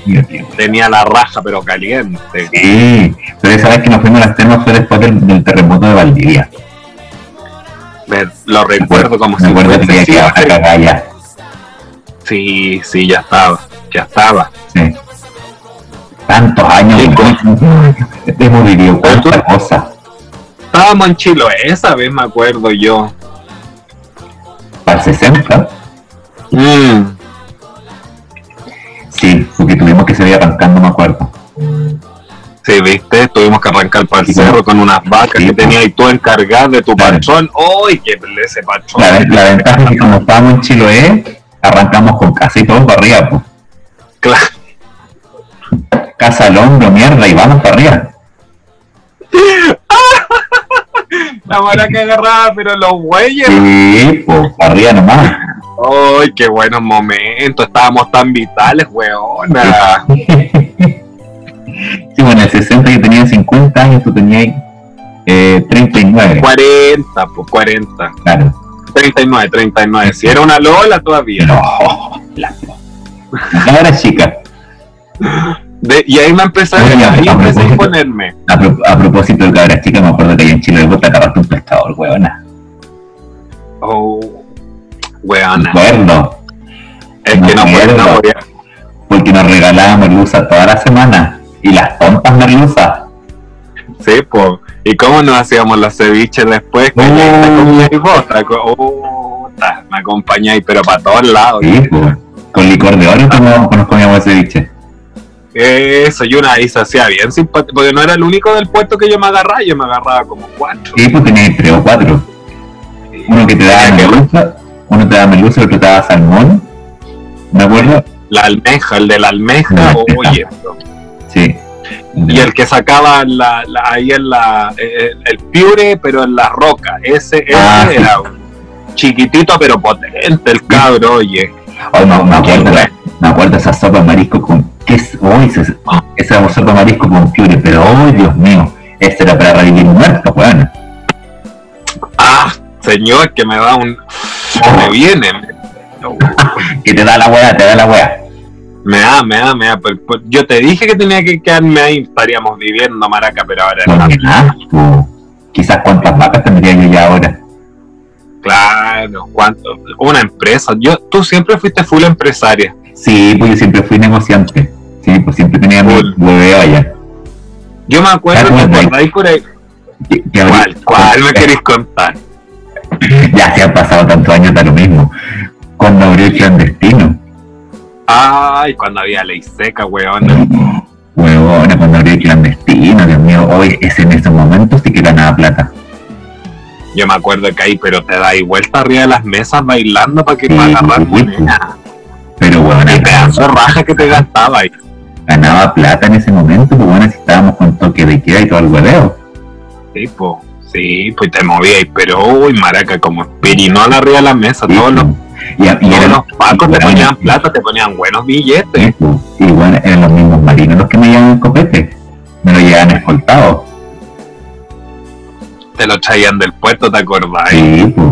Dios. Tenía la raja, pero caliente. Sí, pero esa vez que nos fuimos a las termas fue después del, del terremoto de Valdivia. Ver, Lo recuerdo como Me si acuerdo que ya. Sí, sí, ya estaba. Ya estaba. Sí. Tantos años, hemos vivido cuántas cosas. Estábamos en Chilo, esa vez me acuerdo yo. Para el 60, Mm, sí, porque tuvimos que salir arrancando, me acuerdo. sí, viste, tuvimos que arrancar para el cerro con unas vacas sí, que pues. tenías y tú encargado de tu Claro. patrón. ¡Uy, qué ese patrón! La, la ventaja es que como estábamos en Chiloé, arrancamos con casa y todo para arriba, pues. Claro. Casa al hombro, mierda, y vamos para arriba. <laughs> La mala que agarraba, pero los güeyes. Sí, pues, arriba nomás. ¡Ay, qué buenos momentos! Estábamos tan vitales, weona. <laughs> Sí, bueno, en el 60 yo tenía 50 años, tú tenías eh, 39. 40, pues 40. Claro. 39, 39. Si era una Lola todavía. No, la Ahora chica, <laughs> De- y ahí me empecé ahí a empecé a propósito- imponerme. a, pro- a propósito de cabras chicas, me acuerdo que allá en Chile vos te agarraste un pescador, huevona. Oh, weona. acuerdo, Es que no podía, no porque nos regalábamos merluza toda la semana. Y las tontas merluzas. Sí, pues. ¿Y cómo nos hacíamos los ceviches después? Que Oh. comíais vos, oh, me acompañáis, pero para todos lados. Sí, pues. Con licor de oro como nos comíamos ese biche. Eso, y una ahí se hacía bien porque no era el único del puerto que yo me agarraba, yo me agarraba como cuatro. Sí, pues tenías tres o cuatro. Uno que te daba Tenía merluza, uno te daba merluza, el otro te daba salmón. ¿Me acuerdo? La almeja, el de la almeja, La almeja. oye. Sí. Y el que sacaba la, la- ahí en la, eh, el piure, pero en la roca. Ese, ese Ah, sí. era chiquitito pero potente el cabro, oye. Ay, no, me acuerdo, me acuerdo esa sopa de marisco con. ¿Qué es? Uy, esa, esa sopa marisco con piure, pero ¡ay, Dios mío! Esta era para revivir muertos, weón. Ah, señor, que me da un... que me viene. <laughs> Que te da la weá, te da la weá. Me da, me da, me da. pero- pero yo te dije que tenía que quedarme ahí, estaríamos viviendo, maraca, pero ahora No, que pues. Quizás cuántas vacas tendría yo ya ahora. Claro, ¿cuánto? Una empresa. Yo, tú siempre fuiste full empresaria. Sí, pues yo siempre fui negociante. Sí, pues siempre tenía hueveo allá. Yo me acuerdo Ah, que bueno, por ahí ¿Cuál, cuál me queréis contar? <laughs> Ya se han pasado tantos años, da lo mismo. Cuando abrió el clandestino. Ay, cuando había ley seca, weón. Huevona, cuando abrió el clandestino, Dios mío, hoy es en esos momentos sí que ganaba plata. Yo me acuerdo que ahí, pero te dais vuelta arriba de las mesas bailando para que Sí, para agarrar sí. Pero huevona, Y pedazo de raja que te gastaba ahí. Ganaba plata en ese momento, pues bueno, si estábamos con toque de queda y todo el hueveo. Sí, po. Sí, pues te movíais, pero uy, maraca, como espirinola arriba de la mesa. Sí, todos los, pues. y, y todos eran, los pacos te eran- ponían plata, te ponían buenos billetes. sí, pues. y bueno, eran los mismos marinos los que me llevaban el copete. Me lo llevaban escoltado. Te lo traían del puerto, ¿te acordás? Sí, pues.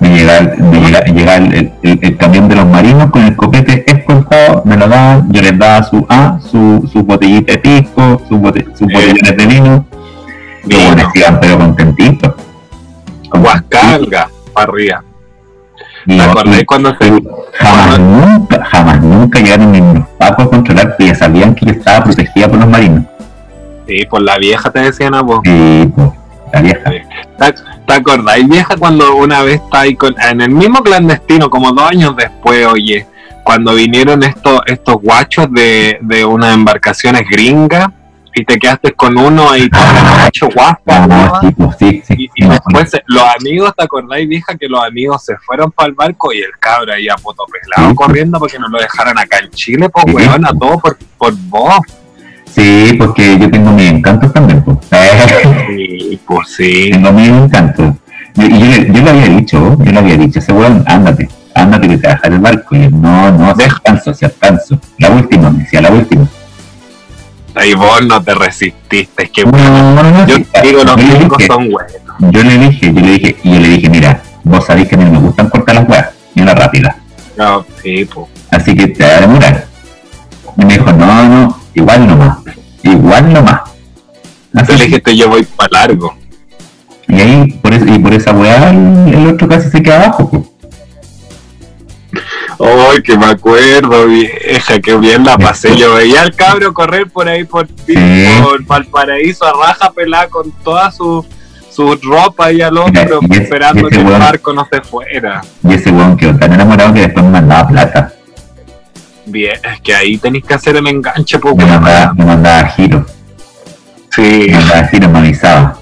Me llegaba, me llegaba, llegaba el, el- el camión de los marinos con el copete escoltado, me lo daban, yo les daba su ah, su, su botellita de pisco, sus bote- Eh. botellones de vino, y buenos iban pero contentitos. Guascalga, para arriba. Y ¿Te yo- acordás cuando se, Jamás nunca, jamás nunca llegaron ni los pacos a controlar, porque ya sabían que yo estaba protegida por los marinos. Sí, por la vieja te decían a vos. Y pues, la vieja. ¿Te, te acordáis, vieja, cuando una vez está ahí con, en el mismo clandestino, como dos años después, oye, cuando vinieron estos estos guachos de, de unas embarcaciones gringas y te quedaste con uno sí, sí, sí, Y, sí, y me acuerdo. después se- los amigos, ¿te acordáis, vieja, que los amigos se fueron para el barco y el cabro ahí a potopelado corriendo porque no lo dejaran acá en Chile, pues weón, a todo por, por vos. Sí, porque yo tengo mis encantos también, pues. Sí, <laughs> pues sí. tengo mis encantos. Yo, y yo, le- yo le había dicho, yo le había dicho, ese weón, ándate, ándate que te dejar el barco. Y él, no, no, Deja. alcanzo, si alcanzo. La última, me decía, la última. Ahí vos no te resististe, es que No, no, no, yo digo, los yo dije, son buenos. yo le dije, yo le dije, y yo le dije, mira, vos sabéis que a mí me gustan cortar las weas, ni una rápida. No, sí, pues. Así que te va a demorar. Y me dijo, no, no, igual nomás, igual nomás. Así le dijiste, yo voy para largo. y ahí, por eso, y por esa weá, el, el otro casi se queda abajo. pues. Ay, que me acuerdo, vieja, que bien la pasé. Yo veía al cabro correr por ahí por, por Valparaíso a raja pelada con toda su, su ropa ahí al hombro, esperando que el barco no se fuera. Y ese weón quedó tan enamorado que después me mandaba plata. Bien, es que ahí tenéis que hacer el enganche, poco. Me mandaba, me mandaba giro. Sí. Me mandaba giro, me avisaba.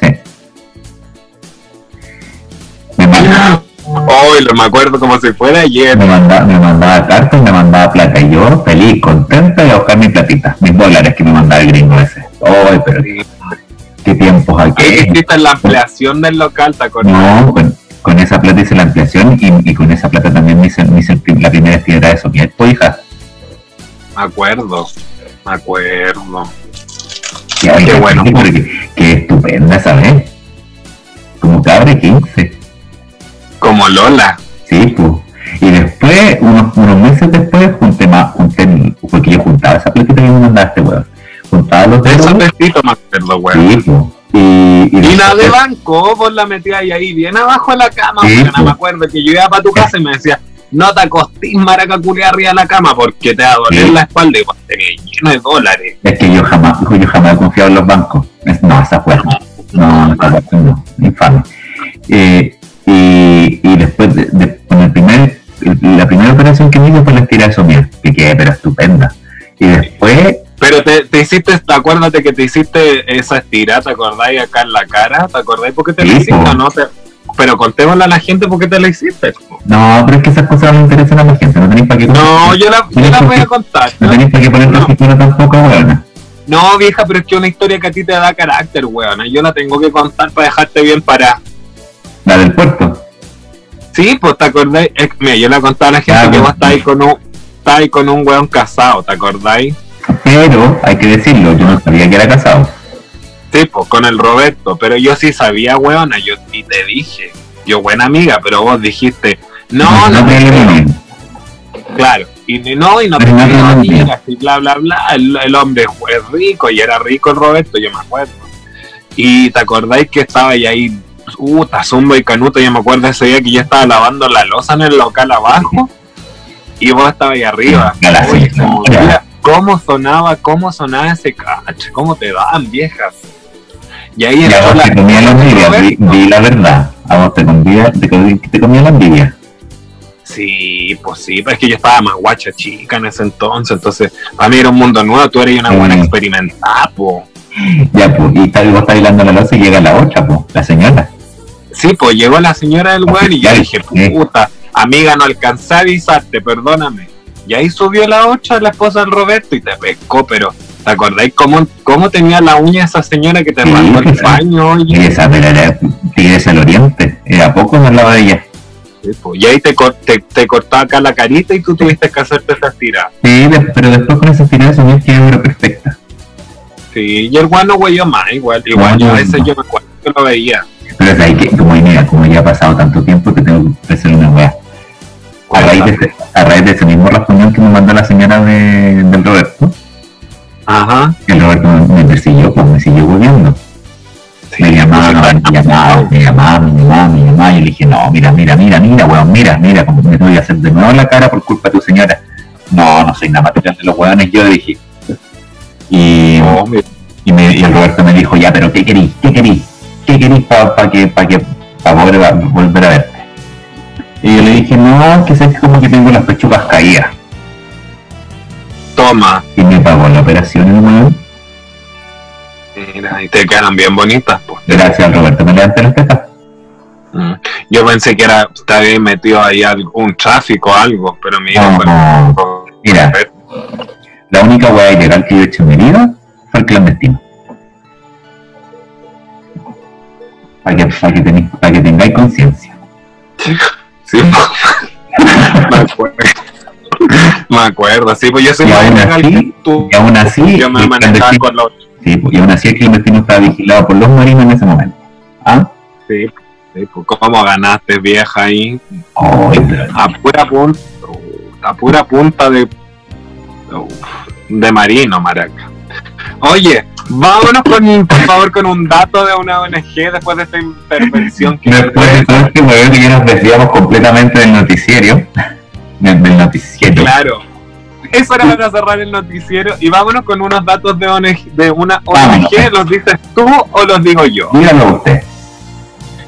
Sí. Me mandaba. Hoy lo me acuerdo como si fuera ayer. Me mandaba, me mandaba cartas me mandaba plata. Y yo, feliz, contenta de buscar mi platita, mis dólares que me mandaba el gringo ese. Hoy, pero qué tiempos aquí. hiciste la ampliación del local, ¿te? No, con, esa plata hice la ampliación y, y, con esa plata también me hice, me hice la primera actividad de eso. tu hija. Me acuerdo, me acuerdo. Qué, bueno. Qué, estupenda, ¿sabes? Como cabre 15. Como Lola. Sí, pues. Y después, unos, unos meses después, junté más, junté, porque yo juntaba esa platita que me mandaste, weón. Juntaba los dedos. Vestidos me acuerdo, weón. Sí, pues. Y, y, la de banco, vos la metías ahí, bien abajo de la cama, sí, no me acuerdo que yo iba para tu casa y me decía, no te acostís maracaculia arriba de la cama porque te va a doler la espalda y te lleno de dólares. Es que yo jamás, yo jamás he confiado en los bancos. No, esa fue. No, no, no, no, infame. Eh, y, y después, de, con el primer, la primera operación que me hice fue la estirada que quedé pero estupenda. Y después... Pero te, te hiciste, acuérdate que te hiciste esa estirada, ¿te acordáis acá en la cara? ¿Te acordáis por qué te la hiciste o no? Te, pero contémosle a la gente por qué te la hiciste. No, pero es que esas cosas no interesan a la gente, no tenéis para qué... No, yo la, yo la voy a contar. No, tenéis para qué poner no. tampoco, weón. No, vieja, pero es que una historia que a ti te da carácter, weón. Yo la tengo que contar para dejarte bien para ¿La del puerto? Sí, pues te acordáis. mira, yo le contaba a la gente que vos estáis con un, estáis con un weón casado, ¿te acordáis? Pero, hay que decirlo, yo no sabía que era casado. Sí, pues con el Roberto, pero yo sí sabía, weona, yo y te dije, yo buena amiga, pero vos dijiste, no, no, no, Claro, y no, y no tenía amigas, y bla, bla, bla. El, el, hombre fue rico y era rico el Roberto, yo me acuerdo. Y te acordáis que estaba ahí puta, Zumba y Canuto, ya me acuerdo ese día que yo estaba lavando la losa en el local abajo y vos estabas ahí arriba. Oye, cómo sonaba, cómo sonaba ese catch, cómo te daban viejas. Y ahí vos la, te comía la envidia, di, la verdad. A vos te comía, te, te comía la envidia. Sí, pues sí, pero es que yo estaba más guacha chica en ese entonces, entonces para mí era un mundo nuevo, tú eres una buena experimentada, po. Ya, pues, y tal, vos estás bailando la losa y llega la otra, pues, la señora. Sí, pues llegó la señora del weón y yo dije, puta, amiga, no alcancé a avisarte, perdóname. Y ahí subió la otra, la esposa del Roberto, y te pescó, pero ¿te acordáis cómo, cómo tenía la uña esa señora que te sí, el baño? Y esa, pero era tigres el oriente, era poco no hablaba de ella. Pues, y ahí te, te, te, cortaba acá la carita y tú tuviste que hacerte esa estirada. Sí, pero después con esa estirada su quedó perfecta. Sí, y el guano huelló más, igual, igual, yo a veces yo me acuerdo que lo veía. Pero es ahí que, como, mira, como ya ha pasado tanto tiempo, que tengo que hacer una weá. A raíz, de ese, a raíz de ese mismo reunión que me mandó la señora de, del Roberto, Ajá. el Roberto me, persiguió, pues me siguió volviendo. me llamaba, me llamaba, me llamaba, me llamaba, me llamaba, y le dije, no, mira, mira, mira, mira, weón, mira, mira, como me voy a hacer de nuevo la cara por culpa de tu señora. No, no soy nada más de los weones, yo le dije. Y, y, me, y el Roberto me dijo, ya, pero ¿qué querís? ¿Qué querís? ¿qué querés para que, para que, para poder volver a verte? Y yo le dije, no, que sé como que tengo las pechugas caídas. Toma. Y me pagó la operación el weón. Mira, y te quedan bien bonitas, pues. Gracias, Roberto, me levanté las tetas. Mm. Yo pensé que era, estaba metido ahí algún tráfico o algo, pero mira, no, mira, la única weá ilegal que yo he hecho en mi vida fue el clandestino. para que, para que, para que tengáis conciencia. Sí, <laughs> me acuerdo. Me acuerdo, sí, pues yo soy así, tú, y aún así, yo me manejaba con los... Sí, pues, y aún así el clandestino estaba vigilado por los marinos en ese momento. ¿Ah? Sí, sí pues cómo ganaste vieja ahí. Oh, a pura punta, a pura punta de, de marino, maraca. Oye, Vámonos con, por favor, con un dato de una ONG después de esta intervención que Después de todo este momento que nos desviamos completamente del noticiero. <laughs> Del, noticiero. Claro. Eso era para cerrar el noticiero. Y vámonos con unos datos de, ONG, de una ONG. Vámonos. ¿Los dices tú o los digo yo? Dígalo usted.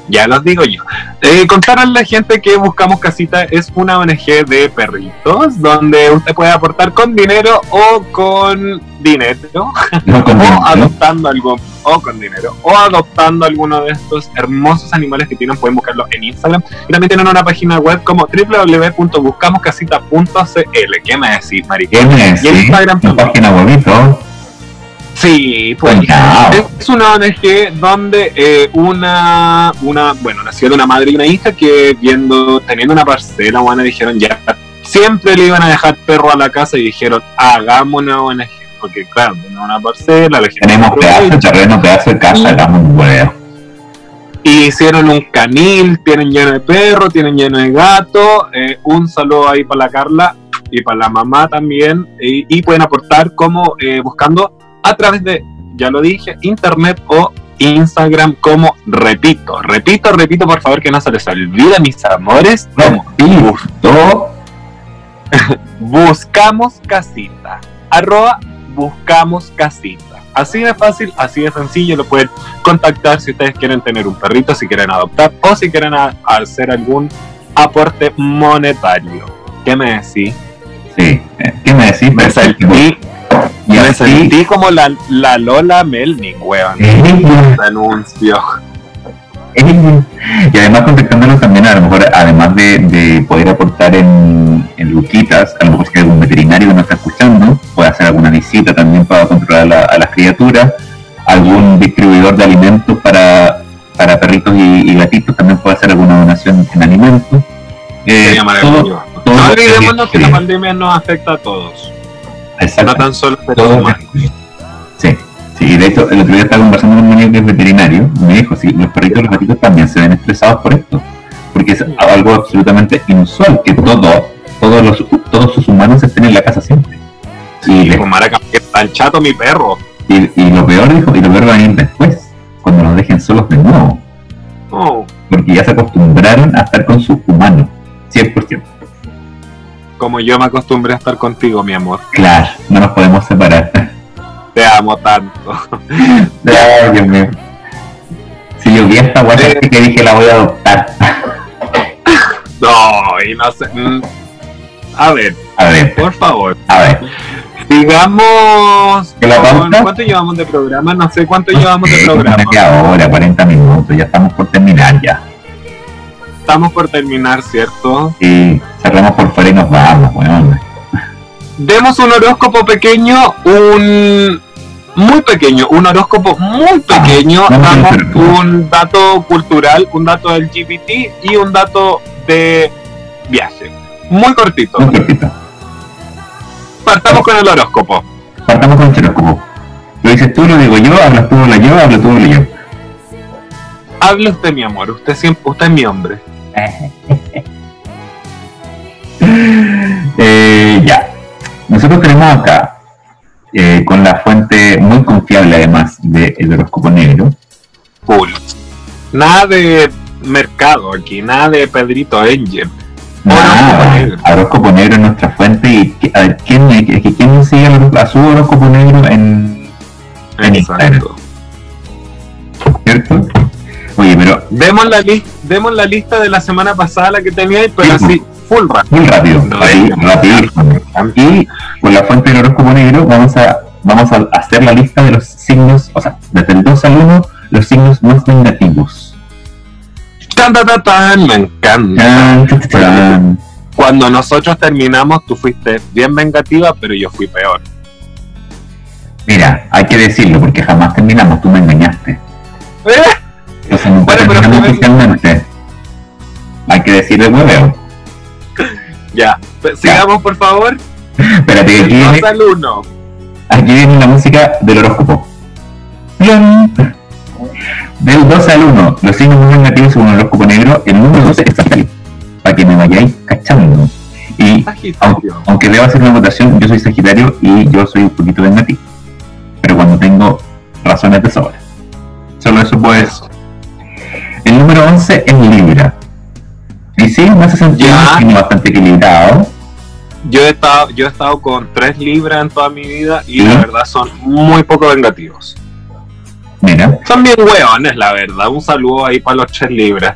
Ya los digo yo. Eh, contar a la gente que Buscamos Casita es una ONG de perritos donde usted puede aportar con dinero o con dinero No con <laughs> o dinero. adoptando algo o con dinero o adoptando alguno de estos hermosos animales que tienen pueden buscarlo en Instagram y también tienen una página web como www.buscamoscasita.cl ¿qué me decís Mari? ¿Qué me decís? Y en Instagram Una también. página bonito. Sí, pues es una ONG donde eh, una, una, bueno, nació de una madre y una hija que viendo, teniendo una parcela, bueno, dijeron ya, siempre le iban a dejar perro a la casa y dijeron, hagamos una ONG, porque claro, tenemos una parcela, la gente Tenemos pedazos de terreno, de casa, hagamos un huevo. Y hicieron un canil, tienen lleno de perros, tienen lleno de gatos. eh, un saludo ahí para la Carla y para la mamá también. Y, y pueden aportar como eh, buscando a través de, ya lo dije, internet o Instagram como repito. Repito, repito, por favor, que no se les olvide, mis amores. Como Y gustó. buscamos casita. Arroba buscamos casita. Así de fácil, así de sencillo, lo pueden contactar si ustedes quieren tener un perrito, si quieren adoptar o si quieren hacer algún aporte monetario. ¿Qué me decís? Sí. eh, ¿Qué me decís? Me sentí, Y me así, sentí como la, la Lola Melning, weón. anuncio. Y además contactándonos también, a lo mejor, además de, de poder aportar en, en Luquitas, a lo mejor si hay algún veterinario que nos está escuchando, puede hacer alguna visita también para controlar a, la- a las criaturas, algún distribuidor de alimentos para, para perritos y, y gatitos también puede hacer alguna donación en alimentos. Eh, todo- todo No lo que olvidémonos que la pandemia nos afecta a todos, Exacto. no tan solo humanos. Sí, sí, de hecho, el otro día estaba conversando con un amigo que es veterinario, y me dijo, sí, los perritos y los gatitos también se ven estresados por esto, porque es algo absolutamente inusual, que todo, todos los, todos sus humanos estén en la casa siempre. Y, Y le- como maraca, que tan chato mi perro. y, y lo peor, dijo, y lo peor va a venir después, cuando los dejen solos de nuevo, Oh, porque ya se acostumbraron a estar con sus humanos, 100%. Como yo me acostumbré a estar contigo, mi amor. Claro, no nos podemos separar. Te amo tanto. <laughs> Ay, Dios mío. Si yo vi esta guay Eh. que dije la voy a adoptar. No, y no sé. mm. A ver, A ver, por favor, a ver. sigamos. ¿Que la con- pauta? ¿Cuánto llevamos de programa? No sé cuánto llevamos de <laughs> programa. una hora, 40 minutos, ya estamos por terminar ya. Estamos por terminar, ¿cierto? Y cerramos por fuera y nos vamos, weón. Demos un horóscopo pequeño, un muy pequeño, un horóscopo muy pequeño, vamos a damos un dato cultural, un dato del GPT y un dato de viaje. Muy cortito. Muy cortito. Partamos con el horóscopo. Partamos con el horóscopo. Lo dices tú, lo digo yo, hablas tú, hablo yo, hablo tú, hablo yo. Hable usted, mi amor. Usted siempre, usted es mi hombre. <laughs> Eh, ya. Nosotros tenemos acá, eh, con la fuente muy confiable además del horóscopo negro, Full. Nada de mercado aquí, nada de Pedrito. Horóscopo Nada, horóscopo negro es nuestra fuente y a ver, ¿quién, es quién sigue a su horóscopo negro en En Exacto. cierto? Oye, pero Demos la, lis- demos la lista de la semana pasada, la que tenía, pero Sí, así, full rap. muy rápido, ahí, rapidísimo. Y con la fuente del horóscopo negro vamos a vamos a hacer la lista de los signos, o sea, desde el 2 al 1, los signos más vengativos. Tan, tan, tan, tan, me encanta. Cuando nosotros terminamos, tú fuiste bien vengativa, pero yo fui peor. Mira, hay que decirlo porque jamás terminamos, tú me engañaste. Entonces nunca Bueno, pero fue- oficialmente. Hay que decir el hueveo. <laughs> Ya, Pues, sigamos por favor. Espérate, que aquí viene, 2 al 1. aquí viene la música del horóscopo. ¡Pion! Del 2 al 1, los signos más negativos según el horóscopo negro, el número 12 es Sagitario. Para que me vayáis cachando. Y aunque, Sagitario. aunque debo hacer una votación, yo soy Sagitario y yo soy un poquito vengativo. Pero cuando tengo razones de sobra. Solo eso puede eso. El número 11 es Libra. Y sí, me hace sentido, Ya. bastante equilibrado. Yo he estado, yo he estado con tres libras en toda mi vida y ¿Sí? la verdad son muy poco vengativos. Mira, Son bien hueones, la verdad. Un saludo ahí para los tres libras.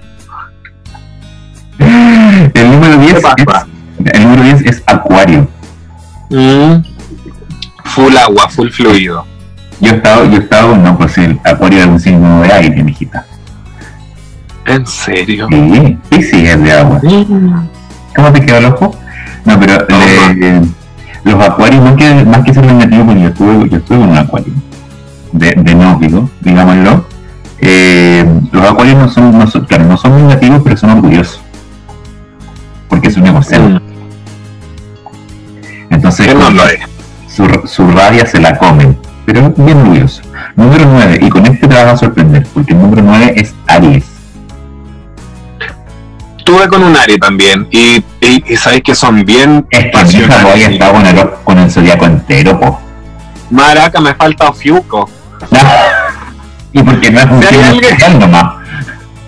el número 10 ¿Qué pasa? es, el número 10 es Acuario. Mm. Full agua, full fluido. Yo he estado, yo he estado, no, pues el Acuario es un signo de aire, mijita. ¿En serio? Sí, sí, sí, es de agua. ¿Cómo te quedó el ojo? No, pero le- los acuarios, más que, más que ser negativos, porque yo estuve, yo estuve con un acuario de, de novio, digámoslo. eh, los acuarios no son, no son, claro, no son negativos, pero son orgullosos. Porque es un egocéntrico. Entonces, Que no lo es. su, su rabia se la comen, pero bien orgulloso. Número 9, y con este te vas a sorprender, porque el número 9 es Aries. Estuve con un Ari también y, y, y sabéis que son bien Es que voy a estar con el, con el zodiaco entero, po. Maraca, me falta Ofiuco. <laughs> y porque no es un Si hay alguien- nomás.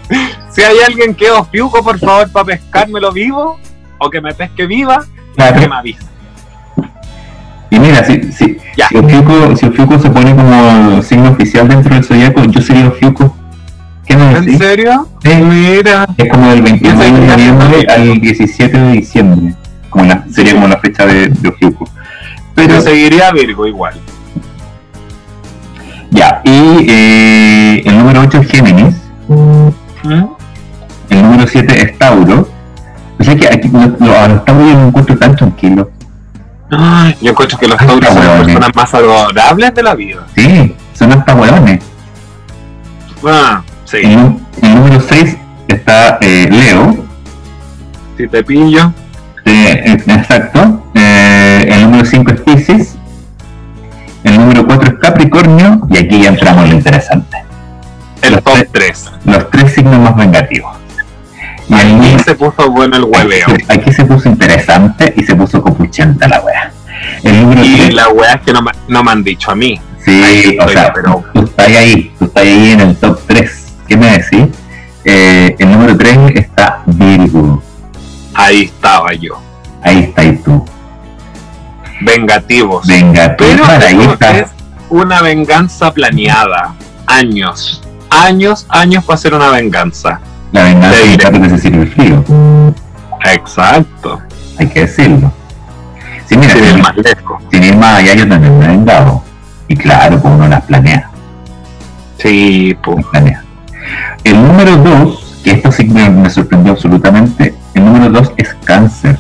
<laughs> Si hay alguien que es Ofiuco, por favor, para pescármelo vivo o que me pesque viva, Claro. que me avise. Y mira, si, si, si, Ofiuco, si Ofiuco se pone como signo oficial dentro del zodiaco, yo sería Ofiuco. ¿Qué me ¿En serio? Sí. Mira. Es como del 29 de noviembre al 17 de diciembre. Como la, sería como la fecha de, de Ofiuco. Pero Yo seguiría Virgo igual. ya, y eh, el número 8 es Géminis, ¿Mm? el número 7 es Tauro. O sea que aquí los Tauros yo no encuentro tan tranquilo. Ay, yo encuentro que los tauros son las personas más adorables de la vida. Sí, son hasta hueones. Ah, sí. El, número 6 está eh, Leo, Si te pillo. eh, eh, exacto. Eh, el número 5 es Pisces. El número 4 es Capricornio. Y aquí ya entramos en lo interesante. El Los top tres. 3. Los tres signos más vengativos. Y Aquí número- se puso bueno el hueveo. aquí, se- aquí se puso interesante y se puso copuchenta la wea. El número Y 3. la wea es que no, me- no me han dicho a mí. Sí, Ahí o estoy, sea, pero- tú estás ahí, tú estás ahí en el top 3. ¿Qué me decís? Eh, el número 3 está Virgo. Ahí estaba yo. Ahí está y tú. Vengativos. Venga, tú, Pero para ahí está. es una venganza planeada. Años. Años, años para hacer una venganza. La venganza gato que se sirve frío. Exacto. Hay que decirlo. Sí, mira, Sin sin, ir más lejos. sin ir más allá, yo también me he vengado. Y claro, pues uno las planea. Sí, pues. las planea. El número 2, que esto sí me, me sorprendió absolutamente, el número 2 es cáncer.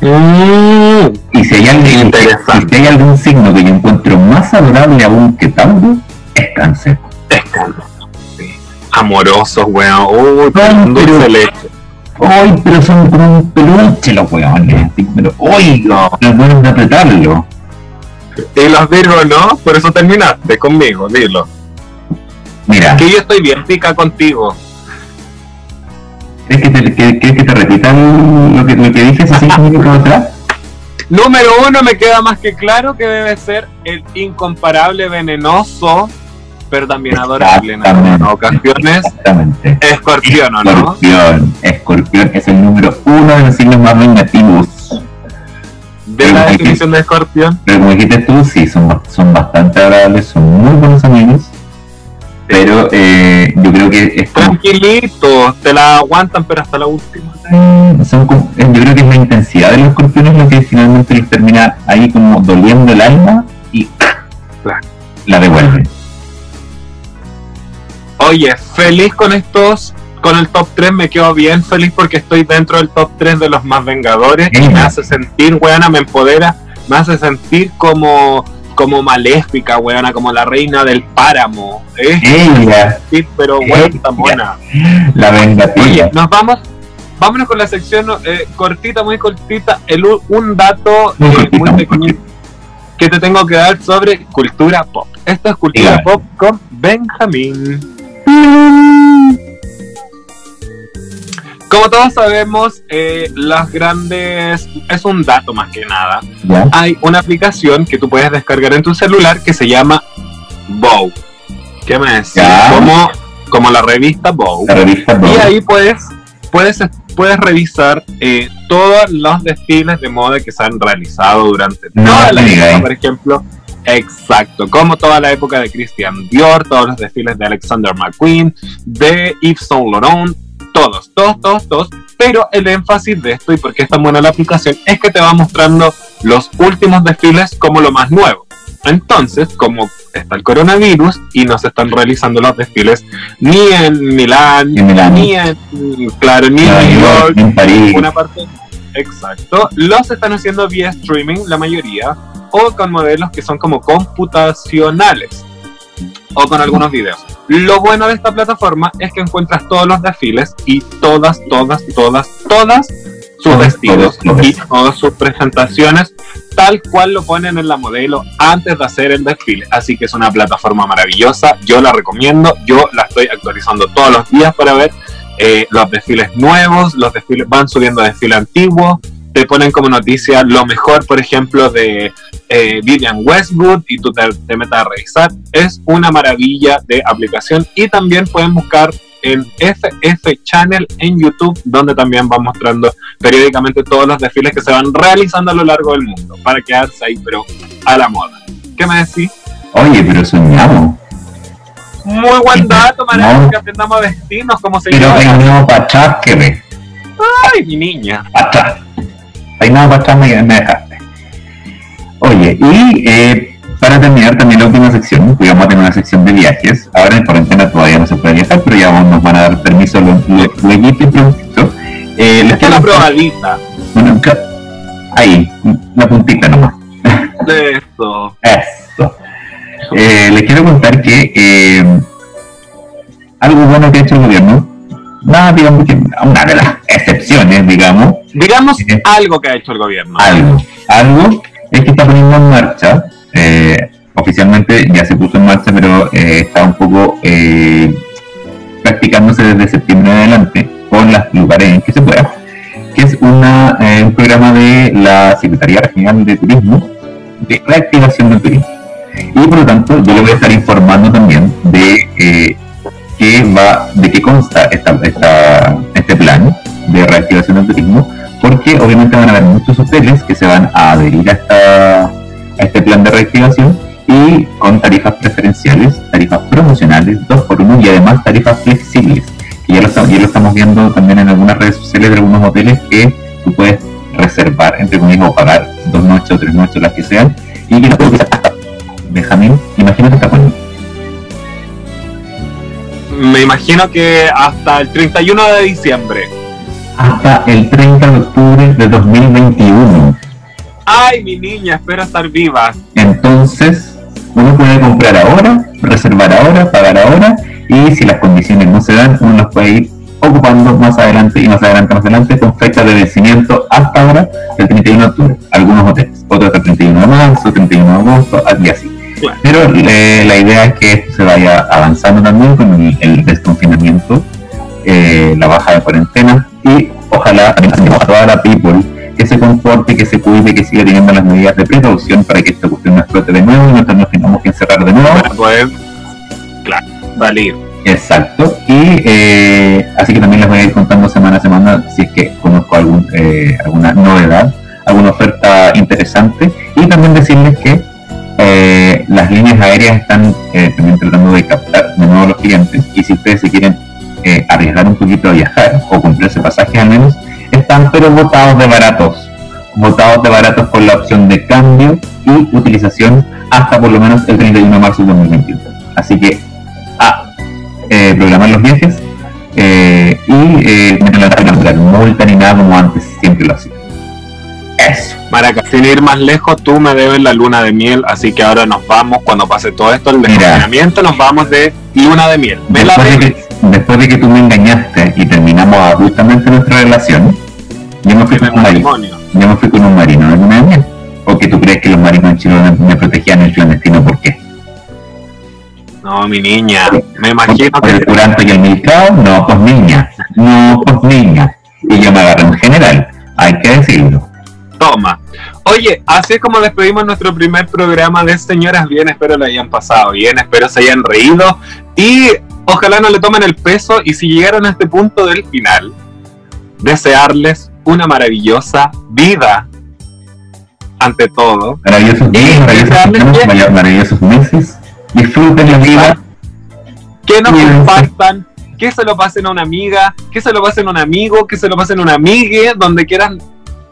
Mm, Y si hay, alguien, si hay algún signo que yo encuentro más adorable aún que Tauro, es cáncer. es sí. Amorosos, weón. Uy, pero leche. ¡Ay, pero son como un peluche los weones! Pero, ¡ay! No. No pueden apretarlo. Y los Virgos no, por eso terminaste conmigo, dilo. Mira, Que yo estoy bien pica contigo. ¿crees que te, que, crees que te repita lo que, lo que dije hace cinco minutos atrás? <laughs> Número uno, me queda más que claro que debe ser el incomparable venenoso, pero también adorable en algunas ocasiones. Exactamente. Escorpión, ¿o no? Escorpión. Escorpión es el número uno de los signos más vengativos. De la definición de escorpión. Pero como dijiste tú, sí, son, son bastante agradables, son muy buenos amigos. Pero eh, yo creo que es Tranquilitos, te la aguantan, pero hasta la última. eh, son eh, yo creo que es la intensidad de los escorpiones lo que finalmente les termina ahí como doliendo el alma y la devuelven. Oye, feliz con estos, con el top 3, me quedo bien feliz porque estoy dentro del top 3 de los más vengadores y me hace sentir, weona, me empodera, me hace sentir como, como maléfica, weona, como la reina del páramo. ¿eh? Ella, Sí, pero weón, la vengativa. Oye, nos vamos, vámonos con la sección eh, cortita, muy cortita, el, un dato Muy eh, muy pequeñito que te tengo que dar sobre cultura pop. Esto es cultura Dígame. pop con Benjamín. Como todos sabemos, eh, las grandes es un dato más que nada. ¿Ya? Hay una aplicación que tú puedes descargar en tu celular que se llama Vogue. ¿Qué me decís? Como, como la revista. La revista Y Vogue. ahí puedes, puedes, puedes revisar eh, todos los desfiles de moda que se han realizado durante No, toda la época, por ejemplo. Exacto, como toda la época de Christian Dior, todos los desfiles de Alexander McQueen, de Yves Saint Laurent, todos, todos, todos, todos. Pero el énfasis de esto y por qué es tan buena la aplicación es que te va mostrando los últimos desfiles como lo más nuevo. Entonces, como está el coronavirus y no se están realizando los desfiles ni en Milán, En Milán. ni en, claro, ni en New York, en París. una parte exacto, los están haciendo vía streaming, la mayoría, o con modelos que son como computacionales, o con algunos videos. Lo bueno de esta plataforma es que encuentras todos los desfiles y todas, todas, todas, todas sus Todos, vestidos todos, todos. y todas sus presentaciones tal cual lo ponen en la modelo antes de hacer el desfile. Así que es una plataforma maravillosa, yo la recomiendo, yo la estoy actualizando todos los días para ver eh, los desfiles nuevos, los desfiles van subiendo desfile antiguo, te ponen como noticia lo mejor, por ejemplo, de eh, Vivian Westwood y tú te, te metas a revisar. Es una maravilla de aplicación y también pueden buscar en FF Channel en YouTube, donde también van mostrando periódicamente todos los desfiles que se van realizando a lo largo del mundo, para quedarse ahí, pero a la moda. ¿Qué me decís? Oye, pero soñamos. Muy buen dato, Mariana, No. que aprendamos a vestirnos como se Pero peinado para atrás, que ve. Ay, mi niña. Para atrás. Peinado para atrás me, me dejaste. Oye, y eh, para terminar también la última sección, que vamos a tener una sección de viajes. Ahora en cuarentena todavía no se puede viajar, pero ya nos van a dar permiso luego y prontito. Eh, les la probadita Bueno, ahí, la puntita nomás. de esto. Eso. Eh, les quiero contar que eh, algo bueno que ha hecho el gobierno, nada, digamos que una de las excepciones, digamos, Digamos Sí. algo que ha hecho el gobierno. algo, algo es que está poniendo en marcha, eh, oficialmente ya se puso en marcha, pero eh, está un poco eh, practicándose desde septiembre en adelante con los lugares en que se pueda, que es una, eh, un programa de la Secretaría Regional de Turismo de reactivación del turismo. Y por lo tanto, yo le voy a estar informando también de eh, qué va, de qué consta esta, esta, este plan de reactivación del turismo, porque obviamente van a haber muchos hoteles que se van a adherir a, esta, a este plan de reactivación y con tarifas preferenciales, tarifas promocionales, dos por uno y además tarifas flexibles. Que ya lo, estamos- ya lo estamos viendo también en algunas redes sociales de algunos hoteles que tú puedes reservar, entre comillas, o pagar dos noches o tres noches, las que sean, y que no puedes hasta Benjamín, imagínate hasta cuándo. Me imagino que hasta el 31 de diciembre. Hasta el 30 de octubre de 2021. Ay, mi niña, espero estar viva. Entonces, uno puede comprar ahora, reservar ahora, pagar ahora, y si las condiciones no se dan, uno las puede ir ocupando más adelante y más adelante, más adelante, con fecha de vencimiento hasta ahora, el 31 de octubre. Algunos hoteles, otros el 31 de marzo, 31 de agosto, y así. Claro. Pero eh, la idea es que esto se vaya avanzando también con el, el desconfinamiento, eh, la baja de cuarentena y ojalá a toda la people que se comporte, que se cuide, que siga teniendo las medidas de precaución para que esta cuestión no explote de nuevo y nosotros nos tengamos que encerrar de nuevo. Para poder, claro, salir. Exacto. Y eh, así que también les voy a ir contando semana a semana si es que conozco algún, eh, alguna novedad, alguna oferta interesante. Y también decirles que eh, las líneas aéreas están eh, también tratando de captar de nuevo a los clientes. Y si ustedes se quieren eh, arriesgar un poquito a viajar <laughs> o comprarse pasajes al menos, están pero botados de baratos. Botados de baratos con la opción de cambio y utilización hasta por lo menos el 31 de marzo de 2021. Así que a eh, programar los viajes eh, y eh, la multa ni nada como antes siempre lo hacía. Eso. Maraca, sin ir más lejos, tú me debes la luna de miel, así que ahora nos vamos, cuando pase todo esto, el desconfinamiento, nos vamos de luna de miel. ¿Me la debes? Después de que tú me engañaste y terminamos abruptamente nuestra relación, yo me fui con un marino. Yo me fui con un marino de luna de miel. ¿O que tú crees que los marinos en Chile me- protegían el clandestino? ¿Por qué? No, mi niña, me imagino ¿Por el que... curanto y el milcao? No, pues niña. No, pues niña. Y yo me agarré en general, hay que decirlo. Toma. Oye, así es como despedimos nuestro primer programa de Señoras Bien. Espero lo hayan pasado bien, espero se hayan reído y ojalá no le tomen el peso. Y si llegaron a este punto del final, desearles una maravillosa vida ante todo. Maravillosos días, maravillosos, maravillosos meses. Disfruten la vida. Que nos compartan, que se lo pasen a una amiga, que se lo pasen a un amigo, que se lo pasen a una amiga, donde quieran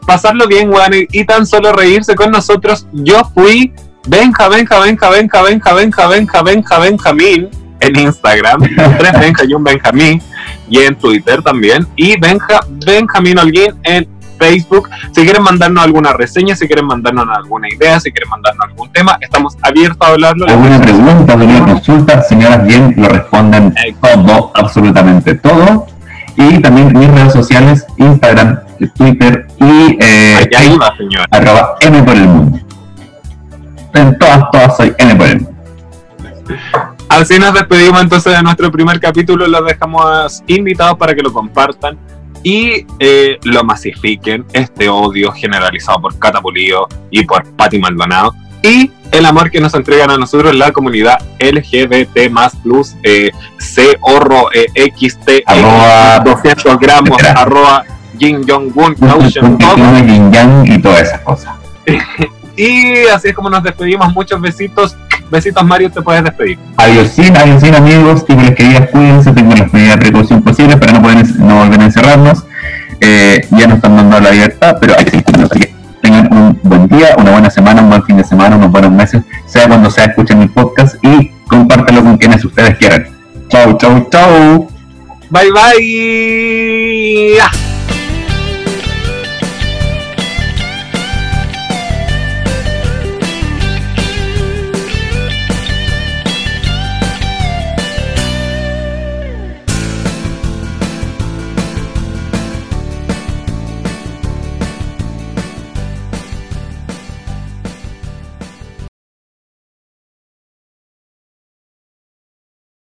pasarlo bien, weón, y, tan solo reírse con nosotros. Yo fui Benja, Benja, Benja, Benja, Benja, Benja, Benja, Benja, Benjamín en Instagram, <laughs> tres Benja y un Benjamín, y en Twitter también, y Benja, Benjamín Holguín en Facebook. Si quieren mandarnos alguna reseña, si quieren mandarnos alguna idea, si quieren mandarnos algún tema, estamos abiertos a hablarlo. ¿Alguna pregunta, alguna consulta? Señoras, bien, lo responden todo, absolutamente todo. Y también mis redes sociales, Instagram, Twitter y eh, arroba M por el mundo. En todas, todas soy M por el mundo. Así nos despedimos entonces de nuestro primer capítulo, los dejamos invitados para que lo compartan y eh, lo masifiquen, este odio generalizado por Catapulío y por Patti Maldonado, y el amor que nos entregan a nosotros la comunidad LGBT más plus eh, C horro eh, XT arroba 200 gramos arroba Jin Jong Un y todas esas <laughs> cosas y así es como nos despedimos muchos besitos besitos Mario te puedes despedir adiós adiós amigos y les queridas cuídense tengan las medidas de precaución posibles para no poder no volver a encerrarnos eh, ya nos están dando la libertad pero hay que seguir tengan un buen día, una buena semana, un buen fin de semana, unos buenos meses, sea cuando sea, escuchen mi podcast y compártelo con quienes ustedes quieran. Chau, chau, chau. Bye, bye.